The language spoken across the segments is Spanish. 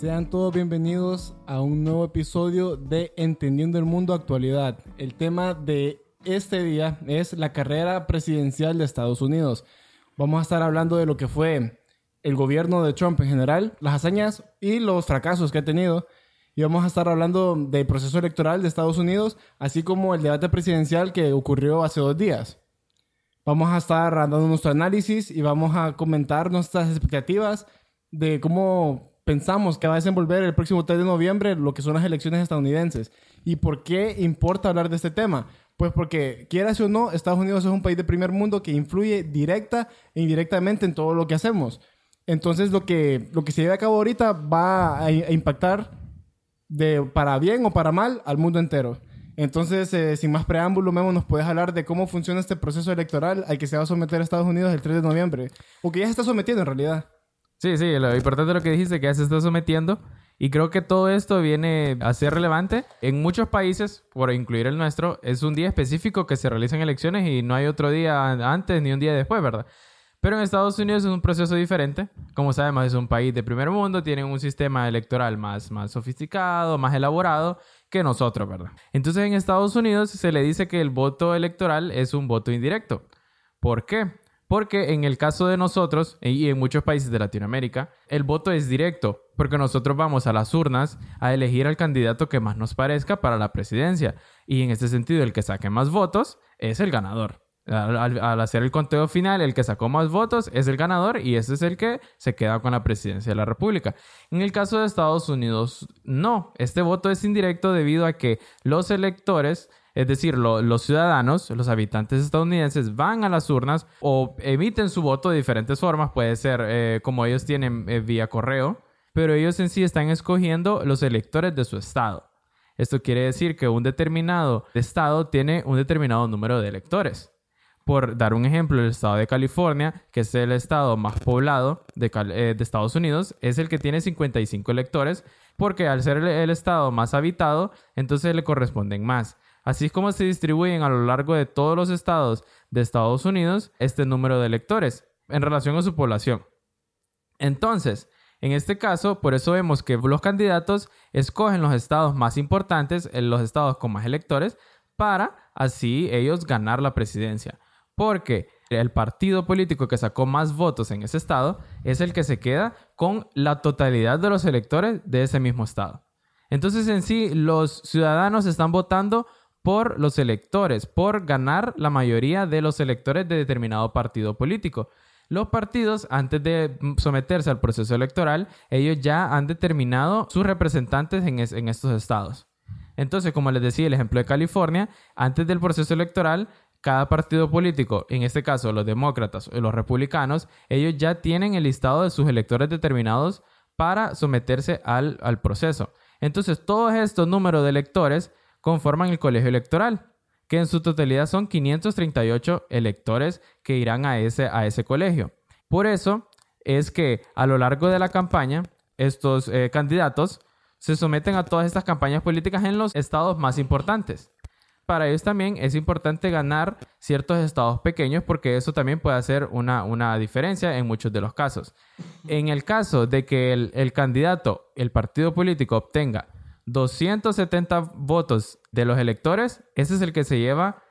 Sean todos bienvenidos a un nuevo episodio de Entendiendo el Mundo Actualidad. El tema de este día es la carrera presidencial de Estados Unidos. Vamos a estar hablando de lo que fue el gobierno de Trump en general, las hazañas y los fracasos que ha tenido. Y vamos a estar hablando del proceso electoral de Estados Unidos, así como el debate presidencial que ocurrió hace dos días. Vamos a estar dando nuestro análisis y vamos a comentar nuestras expectativas de cómo pensamos que va a desenvolver el próximo 3 de noviembre lo que son las elecciones estadounidenses. ¿Y por qué importa hablar de este tema? Pues porque, quieras o no, Estados Unidos es un país de primer mundo que influye directa e indirectamente en todo lo que hacemos. Entonces, lo que, lo que se lleva a cabo ahorita va a, impactar de para bien o para mal al mundo entero. Entonces, eh, sin más preámbulo, Memo, ¿nos puedes hablar de cómo funciona este proceso electoral al que se va a someter Estados Unidos el 3 de noviembre? O que ya se está sometiendo en realidad. Sí, sí, lo importante es lo que dijiste, que ya se está sometiendo. Y creo que todo esto viene a ser relevante. En muchos países, por incluir el nuestro, es un día específico que se realizan elecciones y no hay otro día antes ni un día después, ¿verdad? Pero en Estados Unidos es un proceso diferente. Como sabemos, es un país de primer mundo, tienen un sistema electoral más, más sofisticado, más elaborado que nosotros, ¿verdad? Entonces en Estados Unidos se le dice que el voto electoral es un voto indirecto. ¿Por qué? Porque en el caso de nosotros y en muchos países de Latinoamérica, el voto es directo, porque nosotros vamos a las urnas a elegir al candidato que más nos parezca para la presidencia. Y en este sentido, el que saque más votos es el ganador. Al, hacer el conteo final, el que sacó más votos es el ganador y ese es el que se queda con la presidencia de la República. En el caso de Estados Unidos, no. Este voto es indirecto debido a que los electores es decir, los ciudadanos, los habitantes estadounidenses van a las urnas o emiten su voto de diferentes formas. Puede ser eh, como ellos tienen eh, vía correo, pero ellos en sí están escogiendo los electores de su estado. Esto quiere decir que un determinado estado tiene un determinado número de electores. Por dar un ejemplo, el estado de California, que es el estado más poblado de, eh, Estados Unidos, es el que tiene 55 electores, porque al ser el estado más habitado, entonces le corresponden más. Así es como se distribuyen a lo largo de todos los estados de Estados Unidos este número de electores en relación a su población. Entonces, en este caso, por eso vemos que los candidatos escogen los estados más importantes, los estados con más electores, para así ellos ganar la presidencia. Porque el partido político que sacó más votos en ese estado es el que se queda con la totalidad de los electores de ese mismo estado. Entonces en sí los ciudadanos están votando por los electores, por ganar la mayoría de los electores de determinado partido político. Los partidos, antes de someterse al proceso electoral, ellos ya han determinado sus representantes en, estos estados. Entonces, como les decía, el ejemplo de California, antes del proceso electoral, cada partido político, en este caso los demócratas o los republicanos, ellos ya tienen el listado de sus electores determinados para someterse al, al proceso. Entonces, todos estos números de electores conforman el colegio electoral, que en su totalidad son 538 electores que irán a ese, a ese colegio. Por eso es que a lo largo de la campaña, estos eh, candidatos se someten a todas estas campañas políticas en los estados más importantes. Para ellos también es importante ganar ciertos estados pequeños porque eso también puede hacer una, una diferencia en muchos de los casos. En el caso de que el, el candidato, el partido político obtenga 270 votos de los electores, ese es el que se lleva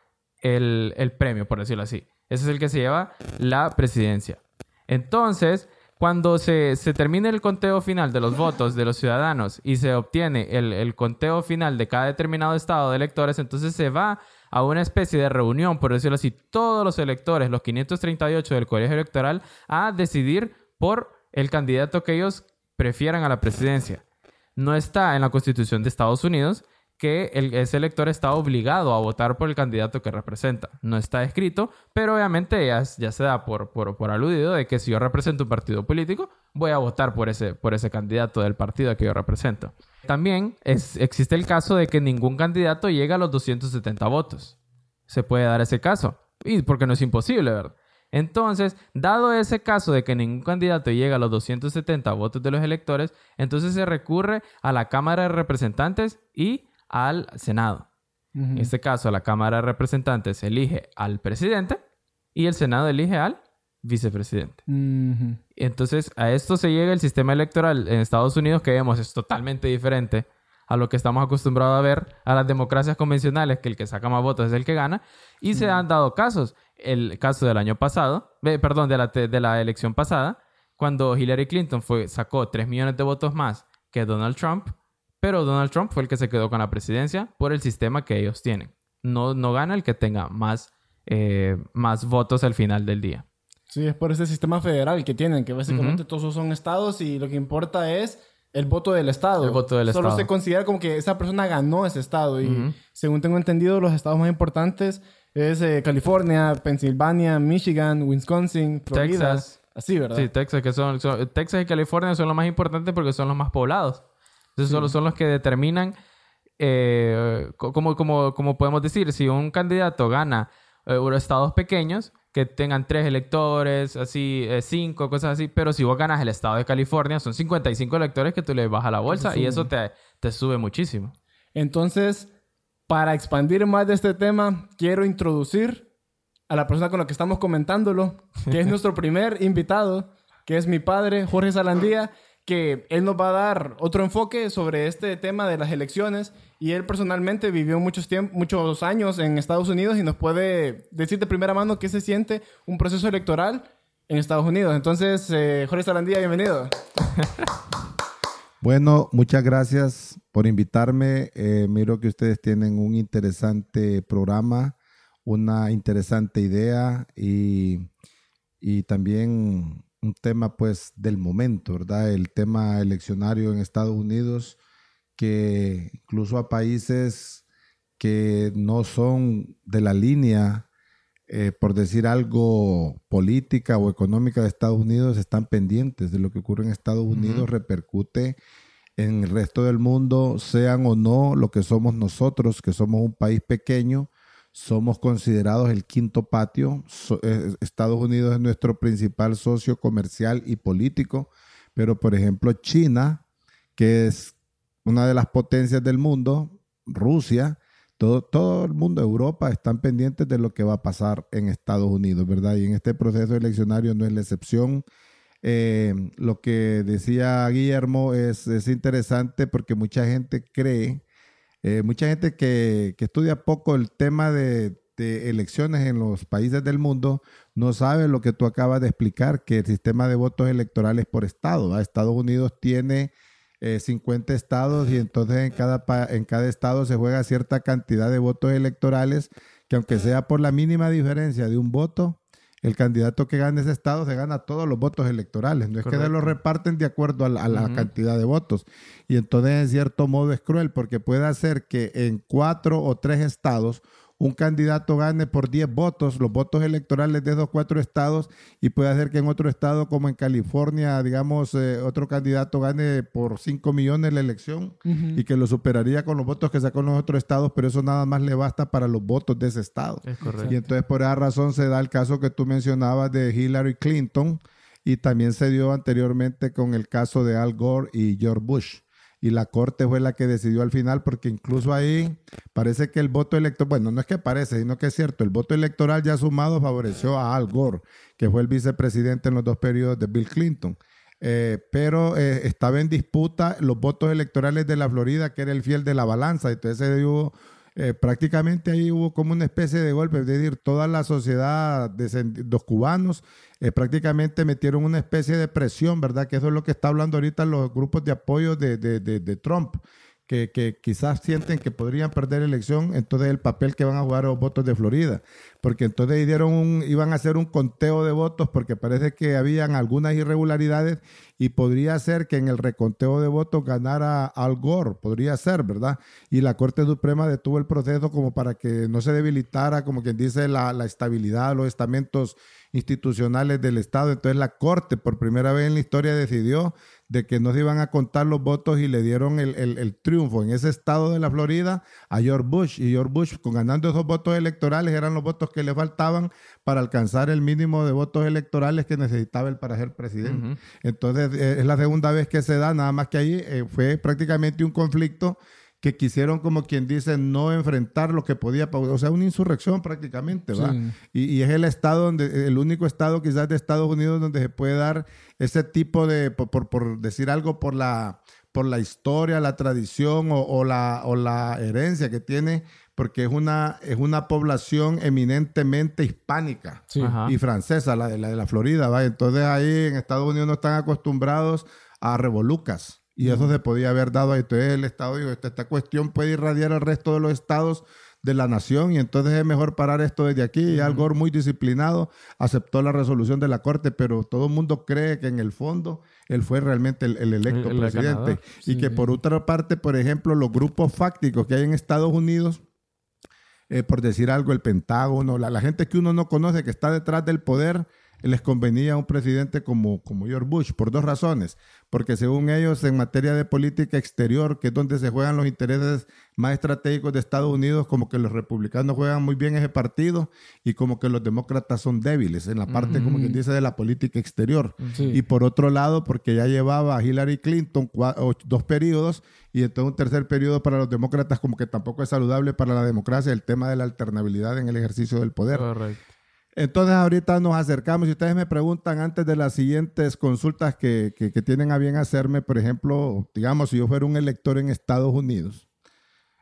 el, premio, por decirlo así. Ese es el que se lleva la presidencia. Entonces, cuando se, se termine el conteo final de los votos de los ciudadanos y se obtiene el, el, conteo final de cada determinado estado de electores, entonces se va a una especie de reunión, por decirlo así, todos los electores, los 538 del colegio electoral, a decidir por el candidato que ellos prefieran a la presidencia no está en la Constitución de Estados Unidos que ese elector está obligado a votar por el candidato que representa. No está escrito, pero obviamente ya, se da por, por, aludido de que si yo represento un partido político, voy a votar por ese, por ese candidato del partido que yo represento. También existe el caso de que ningún candidato llega a los 270 votos. Se puede dar ese caso. Y porque no es imposible, ¿verdad? Entonces, dado ese caso de que ningún candidato llega a los 270 votos de los electores, entonces se recurre a la Cámara de Representantes y al Senado. En este caso, la Cámara de Representantes elige al presidente y el Senado elige al vicepresidente. Entonces, a esto se llega el sistema electoral en Estados Unidos que vemos es totalmente diferente a lo que estamos acostumbrados a ver a las democracias convencionales, que el que saca más votos es el que gana. Y se han dado casos. El caso del año pasado, eh, perdón, de la, de la elección pasada, cuando Hillary Clinton fue, sacó 3 millones de votos más que Donald Trump, pero Donald Trump fue el que se quedó con la presidencia por el sistema que ellos tienen. No, no gana el que tenga más, eh, más votos al final del día. Sí, es por ese sistema federal que tienen, que básicamente todos son estados y lo que importa es el voto del estado. El voto del Solo estado. se considera como que esa persona ganó ese estado y según tengo entendido los estados más importantes es eh, California, Pensilvania, Michigan, Wisconsin, Florida. Texas. Así, ¿verdad? Sí, Texas, que son, son- Texas y California son los más importantes porque son los más poblados. Entonces, solo son los que determinan, eh, co- como, como, como podemos decir, si un candidato gana eh, estados pequeños, que tengan tres electores, así, eh, cinco, cosas así, pero si vos ganas el estado de California, son 55 electores que tú le vas a la bolsa y eso te, te sube muchísimo. Entonces, para expandir más de este tema, quiero introducir a la persona con la que estamos comentándolo, que es nuestro primer invitado, que es mi padre, Jorge Salandía, que él nos va a dar otro enfoque sobre este tema de las elecciones y él personalmente vivió muchos, muchos años en Estados Unidos y nos puede decir de primera mano qué se siente un proceso electoral en Estados Unidos. Entonces, eh, Jorge Salandía, bienvenido. Bueno, muchas gracias por invitarme. Eh, miro que ustedes tienen un interesante programa, una interesante idea y, y también un tema pues del momento, ¿verdad? El tema eleccionario en Estados Unidos que incluso a países que no son de la línea, eh, por decir algo, política o económica de Estados Unidos, están pendientes de lo que ocurre en Estados Unidos, repercute en el resto del mundo, sean o no lo que somos nosotros, que somos un país pequeño, somos considerados el quinto patio. So- eh, Estados Unidos es nuestro principal socio comercial y político, pero por ejemplo China, que es una de las potencias del mundo, Rusia, todo, todo el mundo, Europa, están pendientes de lo que va a pasar en Estados Unidos, ¿verdad? Y en este proceso eleccionario no es la excepción. Eh, lo que decía Guillermo es, es interesante porque mucha gente cree, eh, mucha gente que, que estudia poco el tema de, de elecciones en los países del mundo no sabe lo que tú acabas de explicar, que el sistema de votos electorales por estado, ¿va? Estados Unidos tiene eh, 50 estados y entonces en cada, en cada estado se juega cierta cantidad de votos electorales que aunque sea por la mínima diferencia de un voto, el candidato que gane ese estado se gana todos los votos electorales. No es que los reparten de acuerdo a la, a la Ujú. cantidad de votos. Y entonces en cierto modo es cruel porque puede hacer que en cuatro o tres estados un candidato gane por 10 votos, los votos electorales de esos cuatro estados, y puede hacer que en otro estado como en California, digamos, eh, otro candidato gane por 5 millones la elección y que lo superaría con los votos que sacó en los otros estados, pero eso nada más le basta para los votos de ese estado. Es correcto. Y entonces por esa razón se da el caso que tú mencionabas de Hillary Clinton y también se dio anteriormente con el caso de Al Gore y George Bush. Y la corte fue la que decidió al final porque incluso ahí parece que el voto electoral, bueno, no es que parece, sino que es cierto, el voto electoral ya sumado favoreció a Al Gore, que fue el vicepresidente en los dos periodos de Bill Clinton. Eh, pero eh, estaba en disputa los votos electorales de la Florida, que era el fiel de la balanza. Entonces eh, hubo, eh, prácticamente ahí hubo como una especie de golpe, es decir, toda la sociedad de los cubanos eh, prácticamente metieron una especie de presión, ¿verdad? Que eso es lo que está hablando ahorita los grupos de apoyo de, de, de, de Trump. Que, quizás sienten que podrían perder elección, entonces el papel que van a jugar los votos de Florida, porque entonces dieron iban a hacer un conteo de votos porque parece que habían algunas irregularidades y podría ser que en el reconteo de votos ganara Al Gore, podría ser, ¿verdad? Y la Corte Suprema detuvo el proceso como para que no se debilitara, como quien dice, la, la estabilidad, los estamentos institucionales del Estado. Entonces la Corte por primera vez en la historia decidió de que no se iban a contar los votos y le dieron el, el, el, triunfo en ese estado de la Florida a George Bush. Y George Bush, con ganando esos votos electorales, eran los votos que le faltaban para alcanzar el mínimo de votos electorales que necesitaba él para ser presidente. Uh -huh. Entonces, eh, es la segunda vez que se da, nada más que ahí eh, fue prácticamente un conflicto que quisieron, como quien dice, no enfrentar lo que podía, o sea, una insurrección prácticamente, ¿va? Sí. Y, y es el estado donde, el único estado quizás de Estados Unidos donde se puede dar ese tipo de, por, por- por decir algo, por la, por la historia, la tradición o, o la, o la herencia que tiene, porque es una, es una población eminentemente hispánica Sí. Y francesa, la de la, de la Florida, ¿va? Entonces ahí en Estados Unidos no están acostumbrados a revolucas. Y eso se podía haber dado ahí. Entonces el Estado dijo, esta, esta cuestión puede irradiar al resto de los estados de la nación y entonces es mejor parar esto desde aquí. Y Al Gore, muy disciplinado, aceptó la resolución de la Corte, pero todo el mundo cree que en el fondo él fue realmente el, el electo El- el presidente. Y que por otra parte, por ejemplo, los grupos fácticos que hay en Estados Unidos, eh, por decir algo, el Pentágono, la, la gente que uno no conoce, que está detrás del poder, les convenía a un presidente como, como George Bush, por dos razones. Porque según ellos, en materia de política exterior, que es donde se juegan los intereses más estratégicos de Estados Unidos, como que los republicanos juegan muy bien ese partido y como que los demócratas son débiles en la parte, como quien dice, de la política exterior. Sí. Y por otro lado, porque ya llevaba a Hillary Clinton dos periodos y entonces un tercer periodo para los demócratas como que tampoco es saludable para la democracia el tema de la alternabilidad en el ejercicio del poder. Correcto. Entonces ahorita nos acercamos y ustedes me preguntan antes de las siguientes consultas que, que- que tienen a bien hacerme, por ejemplo, digamos, si yo fuera un elector en Estados Unidos,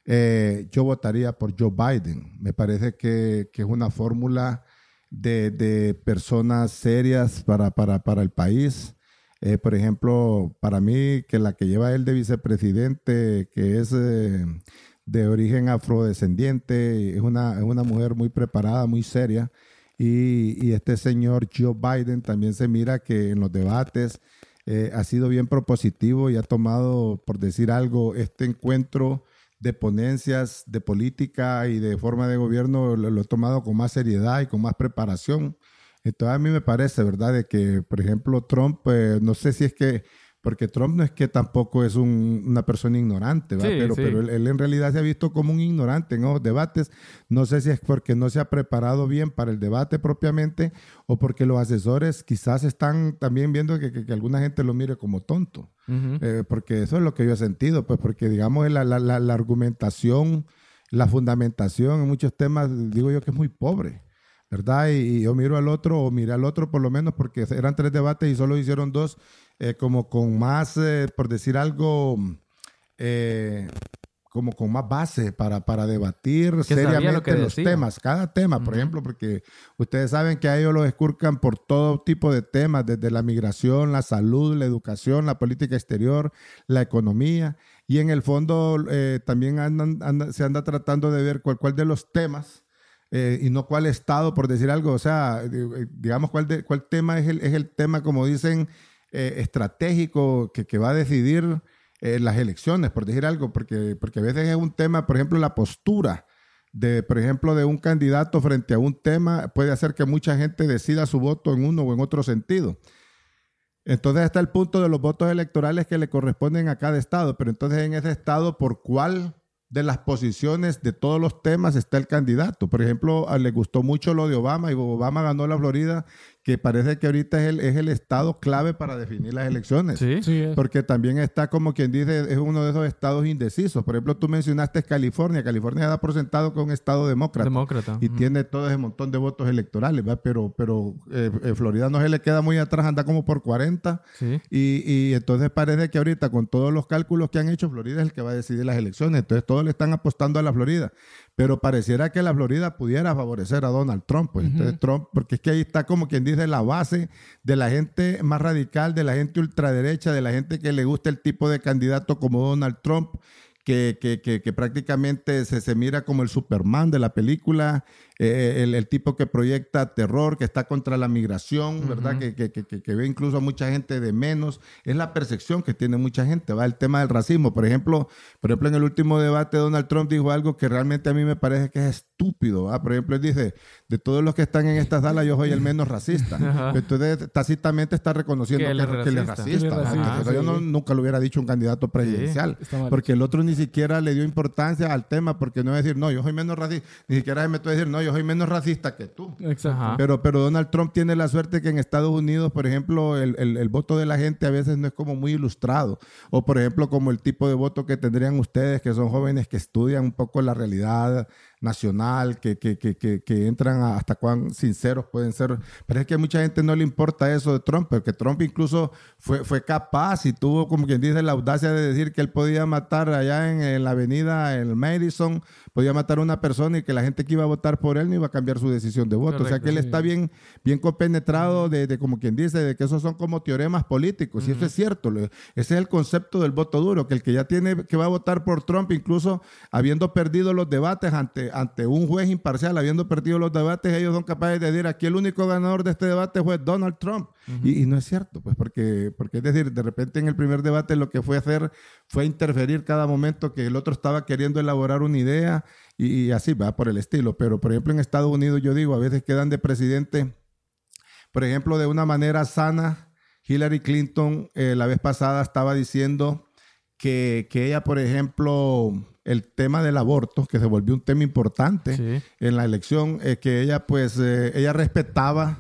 eh, yo votaría por Joe Biden. Me parece que, que es una fórmula de, de personas serias para, para, para el país. Eh, por ejemplo, para mí, que la que lleva él de vicepresidente, que es eh, de origen afrodescendiente, es una, es una mujer muy preparada, muy seria. Y, este señor Joe Biden también se mira que en los debates eh, ha sido bien propositivo y ha tomado, por decir algo, este encuentro de ponencias de política y de forma de gobierno lo, lo tomado con más seriedad y con más preparación. Entonces a mí me parece, ¿verdad?, de que, por ejemplo, Trump, eh, no sé si es que, porque Trump no es que tampoco es un- una persona ignorante, ¿verdad? Sí, pero, sí. pero él, él en realidad se ha visto como un ignorante en los debates. No sé si es porque no se ha preparado bien para el debate propiamente o porque los asesores quizás están también viendo que, que- que alguna gente lo mire como tonto. Eh, porque eso es lo que yo he sentido, pues porque digamos la, la- la- la argumentación, la fundamentación en muchos temas, digo yo que es muy pobre, ¿verdad? Y, y yo miro al otro, o miré al otro por lo menos, porque eran tres debates y solo hicieron dos, eh, como con más, eh, por decir algo, eh, como con más base para, para debatir Que sabía lo seriamente que los decía. temas, cada tema, por ejemplo, porque ustedes saben que a ellos los escurcan por todo tipo de temas, desde la migración, la salud, la educación, la política exterior, la economía, y en el fondo eh, también andan- anda- se anda tratando de ver cuál, cuál de los temas eh, y no cuál estado, por decir algo, o sea, eh, digamos cuál, de- cuál tema es el, es el tema, como dicen, eh, estratégico que, va a decidir eh, las elecciones, por decir algo, porque, porque a veces es un tema, por ejemplo, la postura de, por ejemplo, de un candidato frente a un tema puede hacer que mucha gente decida su voto en uno o en otro sentido. Entonces está el punto de los votos electorales que le corresponden a cada estado, pero entonces en ese estado, ¿por cuál de las posiciones de todos los temas está el candidato? Por ejemplo, le gustó mucho lo de Obama y Obama ganó la Florida, que parece que ahorita es el, es el estado clave para definir las elecciones. Sí. Sí, es. Porque también está como quien dice, es uno de esos estados indecisos. Por ejemplo, tú mencionaste California. California da por sentado que es un estado demócrata. Demócrata. Y tiene todo ese montón de votos electorales, ¿verdad? Pero, pero eh, eh, Florida no se le queda muy atrás, anda como por 40. Sí. Y, y entonces parece que ahorita con todos los cálculos que han hecho, Florida es el que va a decidir las elecciones. Entonces todos le están apostando a la Florida. Pero pareciera que la Florida pudiera favorecer a Donald Trump. Pues. Entonces Trump, porque es que ahí está como quien dice la base de la gente más radical, de la gente ultraderecha, de la gente que le gusta el tipo de candidato como Donald Trump. Que, que, que, que prácticamente se, se mira como el Superman de la película, eh, el, el tipo que proyecta terror, que está contra la migración, ¿verdad? Que, que, que, que- ve incluso a mucha gente de menos. Es la percepción que tiene mucha gente, va el tema del racismo. Por ejemplo, por ejemplo, en el último debate Donald Trump dijo algo que realmente a mí me parece que es estúpido. ¿va? Por ejemplo, él dice, de todos los que están en esta sala, yo soy el menos racista. Entonces, tácitamente está reconociendo Que él es racista. yo no- nunca lo hubiera dicho un candidato presidencial. Porque el otro ni siquiera le dio importancia al tema, porque no es decir, no, yo soy menos racista, ni siquiera se metió a decir, no, yo yo soy menos racista que tú. Exacto. Pero, pero Donald Trump tiene la suerte que en Estados Unidos, por ejemplo, el, el- el voto de la gente a veces no es como muy ilustrado. O, por ejemplo, como el tipo de voto que tendrían ustedes, que son jóvenes que estudian un poco la realidad nacional, que, que, que, que, que entran a- hasta cuán sinceros pueden ser. Pero es que a mucha gente no le importa eso de Trump, porque Trump incluso fue, fue capaz y tuvo, como quien dice, la audacia de decir que él podía matar allá en, en la avenida, en Madison, podía matar a una persona y que la gente que iba a votar por él no iba a cambiar su decisión de voto. o sea que él sí. está bien, bien compenetrado de, de, como quien dice, de que esos son como teoremas políticos. Y eso es cierto. Ese es el concepto del voto duro, que el que ya tiene, que va a votar por Trump, incluso habiendo perdido los debates ante, ante un juez imparcial, habiendo perdido los debates, ellos son capaces de decir, aquí el único ganador de este debate fue Donald Trump. y, y no es cierto, pues porque, porque es decir, de repente en el primer debate lo que fue hacer fue interferir cada momento que el otro estaba queriendo elaborar una idea y, y así va por el estilo. Pero, por ejemplo, en Estados Unidos, yo digo, a veces quedan de presidente, por ejemplo, de una manera sana. Hillary Clinton eh, la vez pasada estaba diciendo que, que ella, por ejemplo, el tema del aborto, que se volvió un tema importante Sí. en la elección, eh, que ella, pues, eh, ella respetaba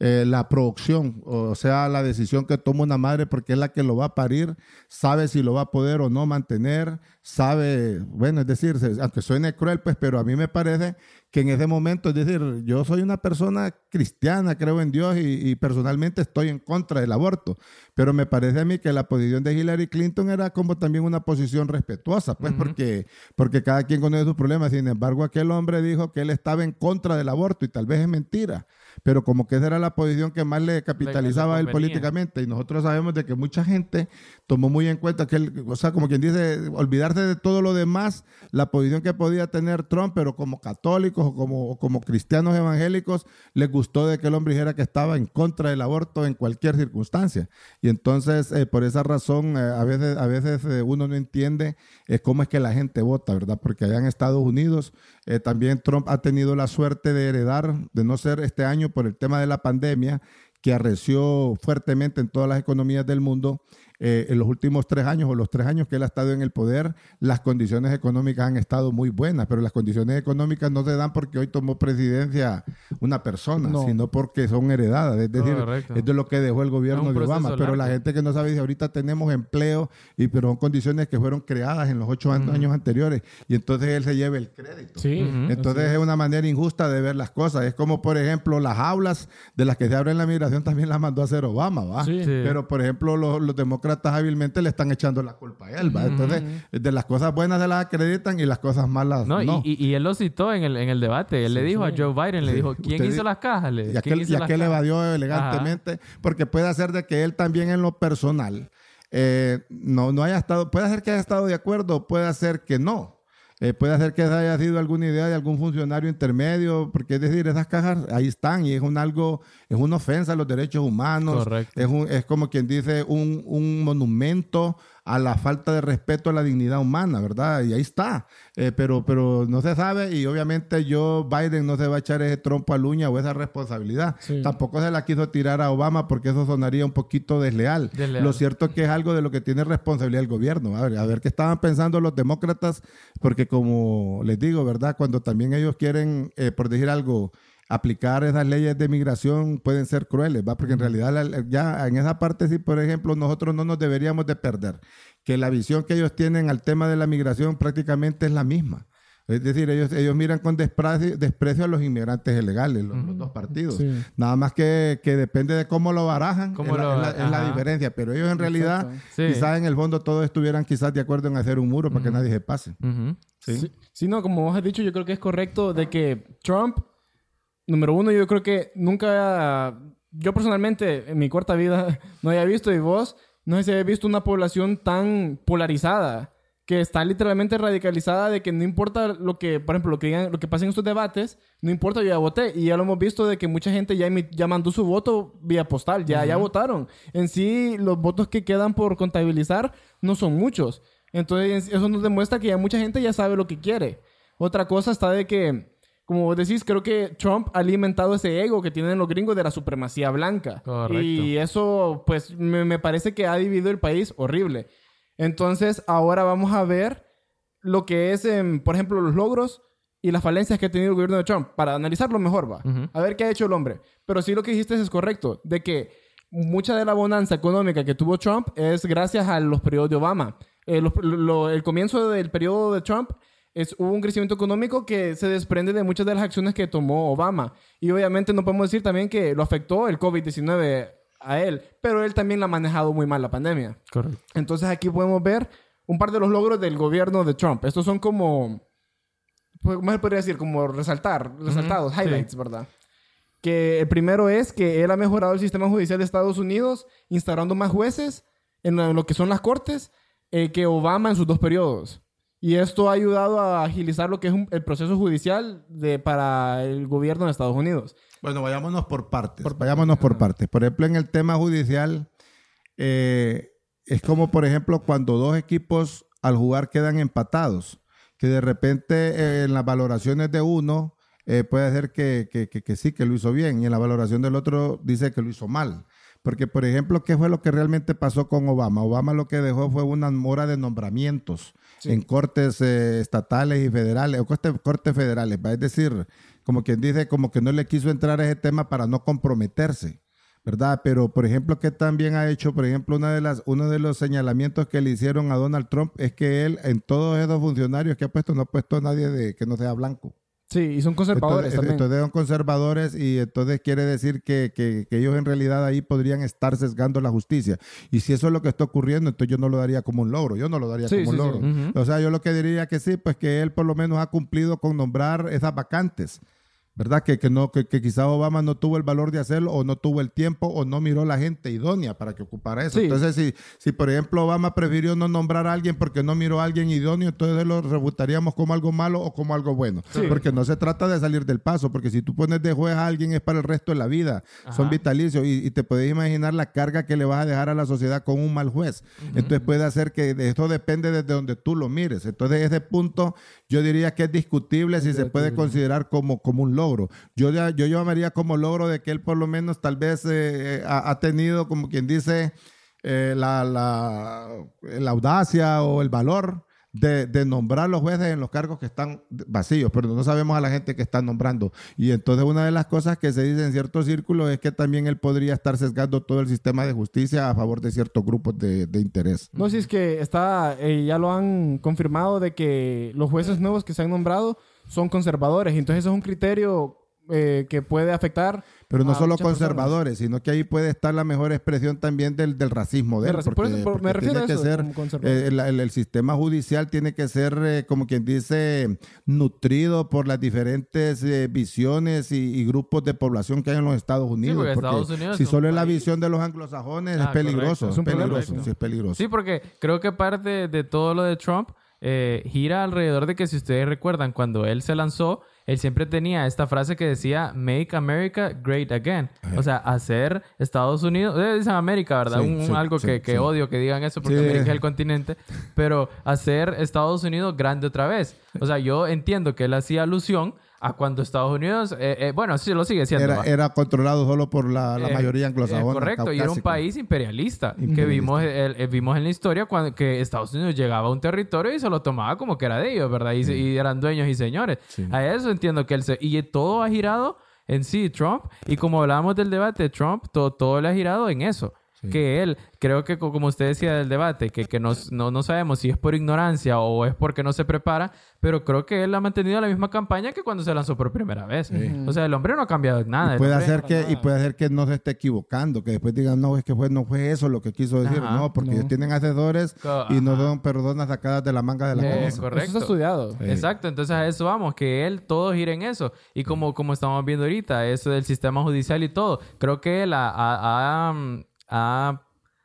eh, la producción, o sea, la decisión que toma una madre porque es la que lo va a parir, sabe si lo va a poder o no mantener, sabe, bueno, es decir, aunque suene cruel, pues, pero a mí me parece que en ese momento, es decir, yo soy una persona cristiana, creo en Dios y, y personalmente estoy en contra del aborto, pero me parece a mí que la posición de Hillary Clinton era como también una posición respetuosa, pues, porque, porque cada quien conoce sus problemas, sin embargo, aquel hombre dijo que él estaba en contra del aborto y tal vez es mentira, pero como que esa era la posición que más le capitalizaba a él políticamente y nosotros sabemos de que mucha gente tomó muy en cuenta que él, o sea, como quien dice, olvidarse de todo lo demás, la posición que podía tener Trump, pero como católicos o como, o como cristianos evangélicos, les gustó de que el hombre dijera que estaba en contra del aborto en cualquier circunstancia. Y entonces, eh, por esa razón, eh, a veces, a veces eh, uno no entiende cómo es que la gente vota, ¿verdad? Porque allá en Estados Unidos eh, también Trump ha tenido la suerte de heredar, de no ser este año por el tema de la pandemia, que arreció fuertemente en todas las economías del mundo. Eh, en los últimos tres años o los tres años que él ha estado en el poder, las condiciones económicas han estado muy buenas, pero las condiciones económicas no se dan porque hoy tomó presidencia una persona, No. sino porque son heredadas. Es decir, Correcto. es de lo que dejó el gobierno de Obama. Pero la gente que no sabe si ahorita tenemos empleo, y, pero son condiciones que fueron creadas en los ocho años anteriores, y entonces él se lleva el crédito. Sí. Entonces es una manera injusta de ver las cosas. Es como, por ejemplo, las aulas de las que se abren la migración también las mandó a hacer Obama, ¿va? Sí. Sí. Pero, por ejemplo, los, los demócratas hábilmente le están echando la culpa a él, ¿va? Entonces, de las cosas buenas se las acreditan y las cosas malas No, no. Y, él lo citó en el, en el debate. Él le dijo a Joe Biden, le dijo, ¿quién Usted hizo las cajas? Le- Y ¿quién aquel, y aquel evadió elegantemente, porque puede hacer de que él también en lo personal eh, no, no haya estado, puede ser que haya estado de acuerdo, puede ser que no. Eh, puede ser que haya sido alguna idea de algún funcionario intermedio, porque es decir, esas cajas ahí están y es un algo, es una ofensa a los derechos humanos, Correcto. es, un- es como quien dice un, un monumento a la falta de respeto a la dignidad humana, ¿verdad? Y ahí está. Eh, pero, pero no se sabe y obviamente yo, Biden, no se va a echar ese trompo al uña o esa responsabilidad. Sí. Tampoco se la quiso tirar a Obama porque eso sonaría un poquito desleal. Desleal. Lo cierto es que es algo de lo que tiene responsabilidad el gobierno. A ver, a ver qué estaban pensando los demócratas, porque como les digo, ¿verdad? Cuando también ellos quieren, eh, por decir algo, aplicar esas leyes de migración pueden ser crueles, ¿va? Porque en realidad la- ya en esa parte sí, por ejemplo, nosotros no nos deberíamos de perder, que la visión que ellos tienen al tema de la migración prácticamente es la misma. Es decir, ellos, ellos miran con desprecio, desprecio a los inmigrantes ilegales, los, los dos partidos. Sí. Nada más que, que depende de cómo lo barajan, Cómo es, la, lo- es la- es la ajá. diferencia. Pero ellos en realidad. Sí. quizás en el fondo todos estuvieran quizás de acuerdo en hacer un muro para que nadie se pase. Sí. Sí, no, como vos has dicho, yo creo que es correcto de que Trump, número uno, yo creo que nunca, yo personalmente en mi corta vida no había visto y vos, no sé si había visto una población tan polarizada, que está literalmente radicalizada de que no importa lo que, por ejemplo, lo que digan, lo que pase en estos debates, no importa, yo ya voté. Y ya lo hemos visto de que mucha gente ya, ya mandó su voto vía postal, ya, ya votaron. En sí, los votos que quedan por contabilizar no son muchos. Entonces, eso nos demuestra que ya mucha gente ya sabe lo que quiere. Otra cosa está de que, como vos decís, creo que Trump ha alimentado ese ego que tienen los gringos de la supremacía blanca. Correcto. Y eso, pues, me, me parece que ha dividido el país horrible. Entonces, ahora vamos a ver lo que es, em, por ejemplo, los logros y las falencias que ha tenido el gobierno de Trump para analizarlo mejor, va. A ver qué ha hecho el hombre. Pero sí lo que dijiste es correcto, de que mucha de la bonanza económica que tuvo Trump es gracias a los periodos de Obama. Eh, los- lo- el comienzo del periodo de Trump es, hubo un crecimiento económico que se desprende de muchas de las acciones que tomó Obama. Y obviamente no podemos decir también que lo afectó el COVID-19 a él, pero él también la ha manejado muy mal la pandemia. Correcto. Entonces aquí podemos ver un par de los logros del gobierno de Trump. Estos son como, pues, ¿cómo se podría decir? Como resaltar, resaltados, sí. highlights, ¿verdad? Que el primero es que él ha mejorado el sistema judicial de Estados Unidos, instaurando más jueces en lo, en lo que son las cortes eh, que Obama en sus dos periodos. Y esto ha ayudado a agilizar lo que es un- el proceso judicial de, para el gobierno de Estados Unidos. Bueno, vayámonos por partes. Por vayámonos por ajá. partes. Por ejemplo, en el tema judicial, eh, es como, por ejemplo, cuando dos equipos al jugar quedan empatados, que de repente eh, en las valoraciones de uno eh, puede ser que, que- que- que sí, que lo hizo bien, y en la valoración del otro dice que lo hizo mal. Porque, por ejemplo, ¿qué fue lo que realmente pasó con Obama? Obama lo que dejó fue una mora de nombramientos Sí. en cortes eh, estatales y federales, o cortes, cortes federales, ¿va? es decir, como quien dice, como que no le quiso entrar a ese tema para no comprometerse, ¿verdad? Pero, por ejemplo, que también ha hecho, por ejemplo, una de las, uno de los señalamientos que le hicieron a Donald Trump es que él, en todos esos funcionarios que ha puesto, no ha puesto a nadie de, que no sea blanco. Sí, y son conservadores Entonces, también. entonces son conservadores y entonces quiere decir que, que- que ellos en realidad ahí podrían estar sesgando la justicia. Y si eso es lo que está ocurriendo, entonces yo no lo daría como un logro. Yo no lo daría Sí, como un sí. logro. O sea, yo lo que diría que sí, pues que él por lo menos ha cumplido con nombrar esas vacantes. ¿Verdad? Que, que, no, que, que quizá Obama no tuvo el valor de hacerlo o no tuvo el tiempo o no miró la gente idónea para que ocupara eso. Sí. Entonces, si, si por ejemplo Obama prefirió no nombrar a alguien porque no miró a alguien idóneo, entonces lo rebutaríamos como algo malo o como algo bueno. Sí. Porque no se trata de salir del paso, porque si tú pones de juez a alguien es para el resto de la vida. Son vitalicios y, y te puedes imaginar la carga que le vas a dejar a la sociedad con un mal juez. Entonces puede hacer que de esto depende desde donde tú lo mires. Entonces ese punto yo diría que es discutible si se puede considerar como, como un logro. Yo, yo llamaría como logro de que él por lo menos tal vez eh, ha, ha tenido, como quien dice, eh, la, la, la audacia o el valor de, de nombrar los jueces en los cargos que están vacíos, pero no sabemos a la gente que están nombrando. Y entonces una de las cosas que se dice en ciertos círculos es que también él podría estar sesgando todo el sistema de justicia a favor de ciertos grupos de, interés. No, si es que está, eh, ya lo han confirmado de que los jueces nuevos que se han nombrado son conservadores. Entonces eso es un criterio eh, que puede afectar. Pero no solo conservadores, sino que ahí puede estar la mejor expresión también del, del racismo de Del él. raci- por eso- por- me refiero tiene a que eso, ser, como conservador. eh, el, el- el sistema judicial tiene que ser, eh, como quien dice, nutrido por las diferentes eh, visiones y, y grupos de población que hay en los Estados Unidos. porque Estados Unidos si es solo es la visión de los anglosajones, Ah, es peligroso. correcto. Es, un peligroso, sí. sí, es peligroso. Sí, porque creo que parte de todo lo de Trump eh, gira alrededor de que si ustedes recuerdan, cuando él se lanzó, él siempre tenía esta frase que decía Make America Great Again. O sea, hacer Estados Unidos, eh, dicen América, ¿verdad? Sí, Un, sí, algo sí, que, que odio que digan eso porque. América es el continente, pero hacer Estados Unidos grande otra vez. O sea, yo entiendo que él hacía alusión a cuando Estados Unidos, eh, eh, bueno, sí lo sigue siendo. Era, era controlado solo por la, la Eh, mayoría anglosajona. correcto, y era un país imperialista, que Imperialista. vimos, el- vimos en la historia cuando, que Estados Unidos llegaba a un territorio y se lo tomaba como que era de ellos, ¿verdad? Y, se- y eran dueños y señores. A eso entiendo que él se... Y todo ha girado en sí, Trump. Y como hablábamos del debate, Trump, todo, todo le ha girado en eso. Que él, creo que co- como usted decía del debate, que, que nos- no, no sabemos si es por ignorancia o es porque no se prepara, pero creo que él ha mantenido la misma campaña que cuando se lanzó por primera vez. O sea, el hombre no ha cambiado nada. Y puede, hacer que, y puede hacer que no se esté equivocando, que después digan, no, es que fue, no fue eso lo que quiso decir. Ajá. no, porque No. ellos tienen asesores Co- y no son personas sacadas de la manga de la Eh, camisa. correcto. Eso está estudiado. Sí. Exacto, entonces a eso vamos, que él todo gira en eso. Y como, como estamos viendo ahorita, eso del sistema judicial y todo, creo que él ha, ha- ha, mm, ha-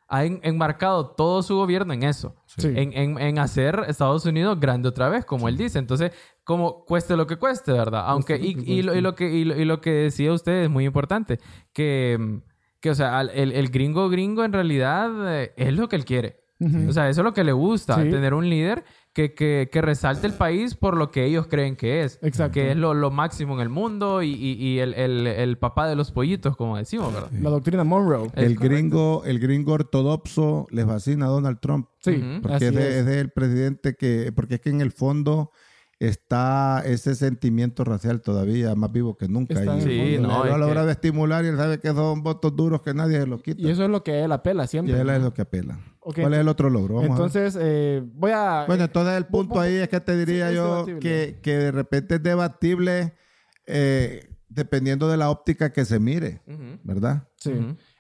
ha en- enmarcado todo su gobierno en eso. Sí. En, en- en hacer Estados Unidos grande otra vez, como él dice. Entonces, como cueste lo que cueste, ¿verdad? Aunque, y, y lo, y lo que, y, lo, y lo que decía usted es muy importante, que, que o sea, el, el gringo gringo en realidad eh, es lo que él quiere. O sea, eso es lo que le gusta, Sí. tener un líder que, que, que resalte el país por lo que ellos creen que es. Exacto. Que es lo, lo máximo en el mundo y, y- y el, el- el papá de los pollitos, como decimos, ¿verdad? La doctrina Monroe. El gringo, el gringo ortodoxo le fascina a Donald Trump. Sí. Porque así es, de- es. es del presidente que, porque es que en el fondo está ese sentimiento racial todavía más vivo que nunca. Está y el Sí, él no, lo es ha que- estimular y él sabe que son votos duros que nadie se los quita. Y eso es lo que él apela Y siempre. él es lo que apela. ¿Cuál es el otro logro? Vamos a ver. Entonces, eh, voy a... Bueno, entonces el punto ahí es que te diría Sí, yo que, que de repente es debatible eh, dependiendo de la óptica que se mire. ¿verdad? Sí.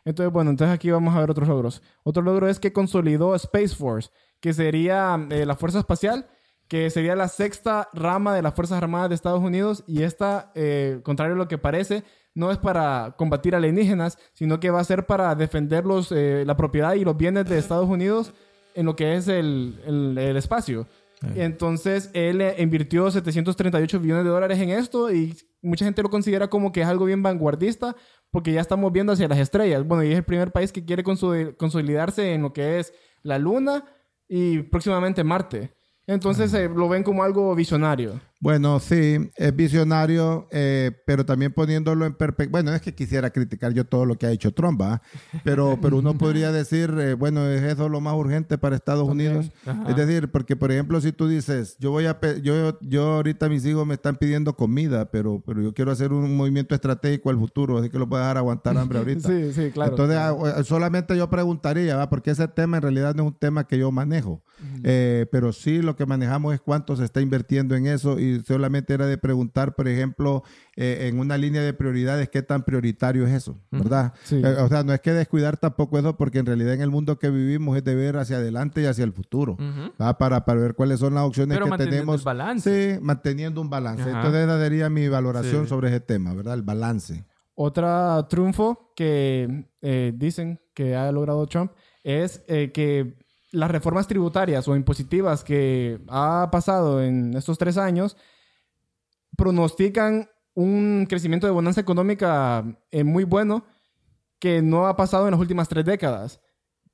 Entonces, bueno, entonces aquí vamos a ver otros logros. Otro logro es que consolidó Space Force, que sería eh, la Fuerza Espacial, que sería la sexta rama de las Fuerzas Armadas de Estados Unidos. Y esta, eh, contrario a lo que parece, no es para combatir alienígenas, sino que va a ser para defender los, eh, la propiedad y los bienes de Estados Unidos en lo que es el, el- el espacio. Entonces, él eh, invirtió 738 billones de dólares en esto y mucha gente lo considera como que es algo bien vanguardista porque ya estamos viendo hacia las estrellas. Bueno, y es el primer país que quiere consoli- consolidarse en lo que es la Luna y próximamente Marte. Entonces, eh, lo ven como algo visionario. Bueno, sí, es visionario, eh, pero también poniéndolo en perspectiva. Bueno, es que quisiera criticar yo todo lo que ha hecho Trump, ¿va? Pero, pero uno podría decir, eh, bueno, es eso lo más urgente para Estados Unidos. Ajá. Es decir, porque por ejemplo, si tú dices, yo voy a, yo, yo ahorita mis hijos me están pidiendo comida, pero, pero yo quiero hacer un movimiento estratégico al futuro, así que los voy a dejar aguantar hambre ahorita. Sí, sí, claro. Entonces, ah, solamente yo preguntaría, ¿va? Porque ese tema en realidad no es un tema que yo manejo. Eh, pero sí lo que manejamos es cuánto se está invirtiendo en eso y solamente era de preguntar, por ejemplo, eh, en una línea de prioridades, ¿qué tan prioritario es eso? ¿Verdad? Sí. Eh, o sea, no es que descuidar tampoco eso, porque en realidad en el mundo que vivimos es de ver hacia adelante y hacia el futuro. Para, para ver cuáles son las opciones Pero que manteniendo tenemos. el balance. Sí, manteniendo un balance. Ajá. Entonces, esa sería mi valoración Sí. sobre ese tema, ¿verdad? El balance. Otra triunfo que eh, dicen que ha logrado Trump es eh, que las reformas tributarias o impositivas que ha pasado en estos tres años pronostican un crecimiento de bonanza económica eh, muy bueno que no ha pasado en las últimas tres décadas.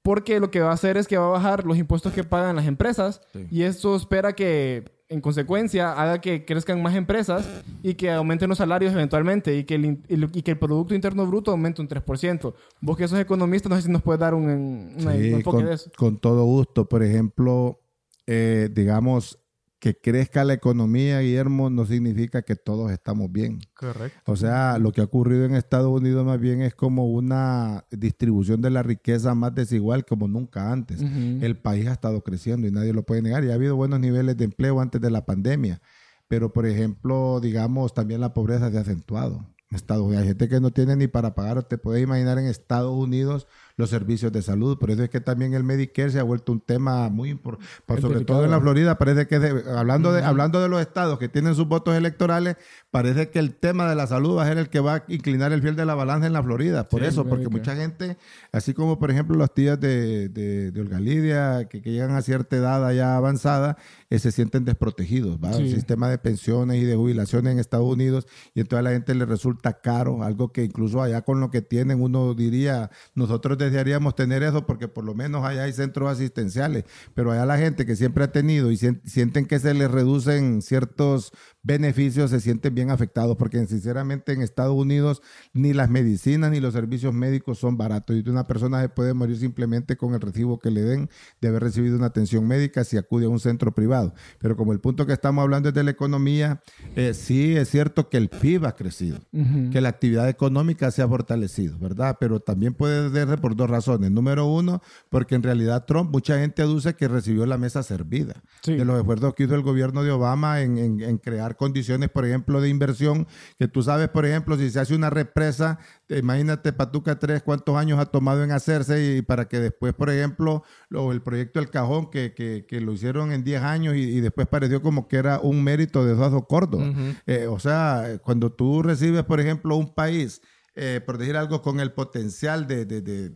Porque lo que va a hacer es que va a bajar los impuestos que pagan las empresas Sí. y esto espera que, en consecuencia, haga que crezcan más empresas y que aumenten los salarios eventualmente y que el, y que el Producto Interno Bruto aumente un 3%. Vos que sos economista, no sé si nos puedes dar un, un- un Sí, enfoque con, de eso. con todo gusto. Por ejemplo, eh, digamos que crezca la economía, Guillermo, no significa que todos estamos bien. Correcto. O sea, lo que ha ocurrido en Estados Unidos más bien es como una distribución de la riqueza más desigual como nunca antes. El país ha estado creciendo y nadie lo puede negar. Y ha habido buenos niveles de empleo antes de la pandemia. Pero, por ejemplo, digamos, también la pobreza se ha acentuado. En Estados Unidos. Hay gente que no tiene ni para pagar. Te puedes imaginar en Estados Unidos los servicios de salud. Por eso es que también el Medicare se ha vuelto un tema muy importante. Sobre delicado. todo en la Florida, parece que, de- hablando, de, hablando de los estados que tienen sus votos electorales, parece que el tema de la salud va a ser el que va a inclinar el fiel de la balanza en la Florida. Por Sí, eso, porque mucha gente, así como por ejemplo las tías de, de, de Olga Lidia, que, que llegan a cierta edad ya avanzada, eh, se sienten desprotegidos. ¿va? Sí. El sistema de pensiones y de jubilaciones en Estados Unidos, y entonces a la gente le resulta caro, algo que incluso allá con lo que tienen uno diría, nosotros desearíamos tener eso porque por lo menos allá hay centros asistenciales, pero allá la gente que siempre ha tenido y sien- sienten que se les reducen ciertos beneficios, se sienten bien afectados porque sinceramente en Estados Unidos ni las medicinas ni los servicios médicos son baratos y una persona se puede morir simplemente con el recibo que le den de haber recibido una atención médica si acude a un centro privado. Pero como el punto que estamos hablando es de la economía, eh, sí es cierto que el PIB ha crecido que la actividad económica se ha fortalecido, ¿verdad? Pero también puede verse por dos razones. Número uno, porque en realidad Trump, mucha gente aduce que recibió la mesa servida Sí. de los esfuerzos que hizo el gobierno de Obama en, en- en crear condiciones, por ejemplo, de inversión, que tú sabes, por ejemplo, si se hace una represa, imagínate Patuca 3, cuántos años ha tomado en hacerse y para que después, por ejemplo, lo- el proyecto El Cajón, que, que- que lo hicieron en 10 años y, y después pareció como que era un mérito de Eduardo Córdoba. Ujú. Eh, o sea, cuando tú recibes, por ejemplo, un país, eh, por decir algo, con el potencial de, de- de-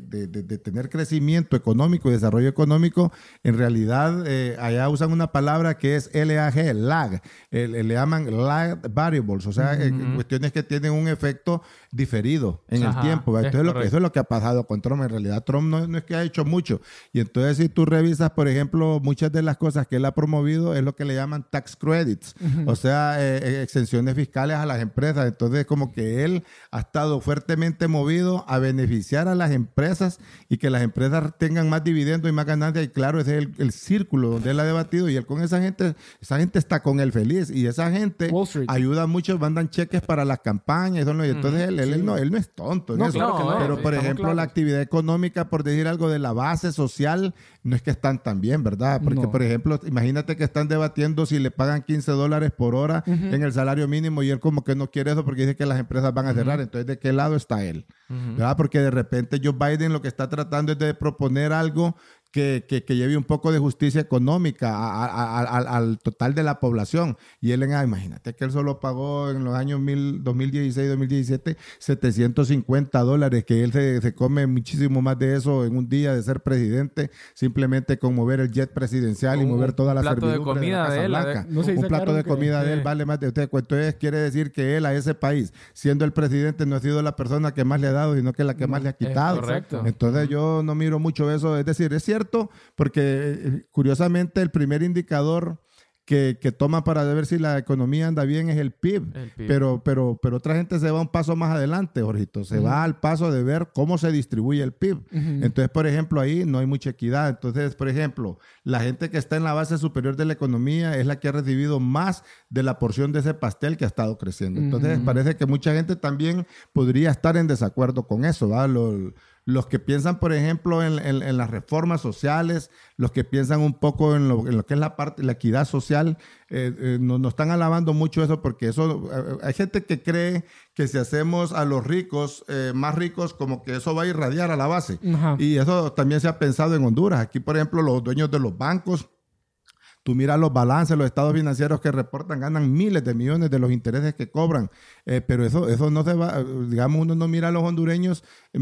de- tener crecimiento económico y desarrollo económico, en realidad eh, allá usan una palabra que es LAG, lag, eh, le llaman lag variables, o sea, eh, cuestiones que tienen un efecto diferido en Ajá, el tiempo. Entonces, lo que, correcto. eso es lo que ha pasado con Trump. En realidad, Trump no, no es que ha hecho mucho. Y entonces, si tú revisas, por ejemplo, muchas de las cosas que él ha promovido es lo que le llaman tax credits, o sea, eh, exenciones fiscales a las empresas. Entonces, como que él ha estado fuertemente movido a beneficiar a las empresas y que las empresas tengan más dividendos y más ganancias. Y claro, ese es el, el círculo donde él ha debatido y él con esa gente, esa gente está con él feliz y esa gente ayuda mucho, mandan cheques para las campañas. entonces él, él- él no, él no es tonto en eso. claro que no, Pero, por ejemplo, claros. la actividad económica, por decir algo de la base social, no es que están tan bien, ¿verdad? Porque, No. por ejemplo, imagínate que están debatiendo si le pagan 15 dólares por hora en el salario mínimo y él como que no quiere eso porque dice que las empresas van a cerrar. Entonces, ¿de qué lado está él? ¿Verdad? Porque de repente Joe Biden lo que está tratando es de proponer algo que, que- que lleve un poco de justicia económica a- a- a- al- al total de la población. Y él, en, ah, imagínate que él solo pagó en los años mil- 2016-2017 750 dólares, que él se, se come muchísimo más de eso en un día de ser presidente, simplemente con mover el jet presidencial y Un mover toda la plato de servidumbre comida la Casa de él, Blanca. No un plato de que- comida de él vale más de usted. Entonces quiere decir que él a ese país, siendo el presidente, no ha sido la persona que más le ha dado, sino que la que más le ha quitado. correcto. Entonces yo no miro mucho eso. Es decir, es cierto, porque eh, curiosamente el primer indicador que, que toma para ver si la economía anda bien es el PIB. El PIB. Pero, pero, pero otra gente se va un paso más adelante, Jorgito. Se va al paso de ver cómo se distribuye el PIB. Entonces, por ejemplo, ahí no hay mucha equidad. Entonces, por ejemplo, la gente que está en la base superior de la economía es la que ha recibido más de la porción de ese pastel que ha estado creciendo. Entonces, parece que mucha gente también podría estar en desacuerdo con eso. ¿va? Lo- los que piensan, por ejemplo, en, en- en las reformas sociales, los que piensan un poco en lo, en lo que es la parte, la equidad social, eh, eh, no, no están alabando mucho eso porque eso, eh, hay gente que cree que si hacemos a los ricos eh, más ricos, como que eso va a irradiar a la base. Ajá. Y eso también se ha pensado en Honduras. Aquí, por ejemplo, los dueños de los bancos, Tú miras los balances, los estados financieros que reportan, ganan miles de millones de los intereses que cobran. Eh, pero eso, eso no se va, digamos, uno no mira a los hondureños eh,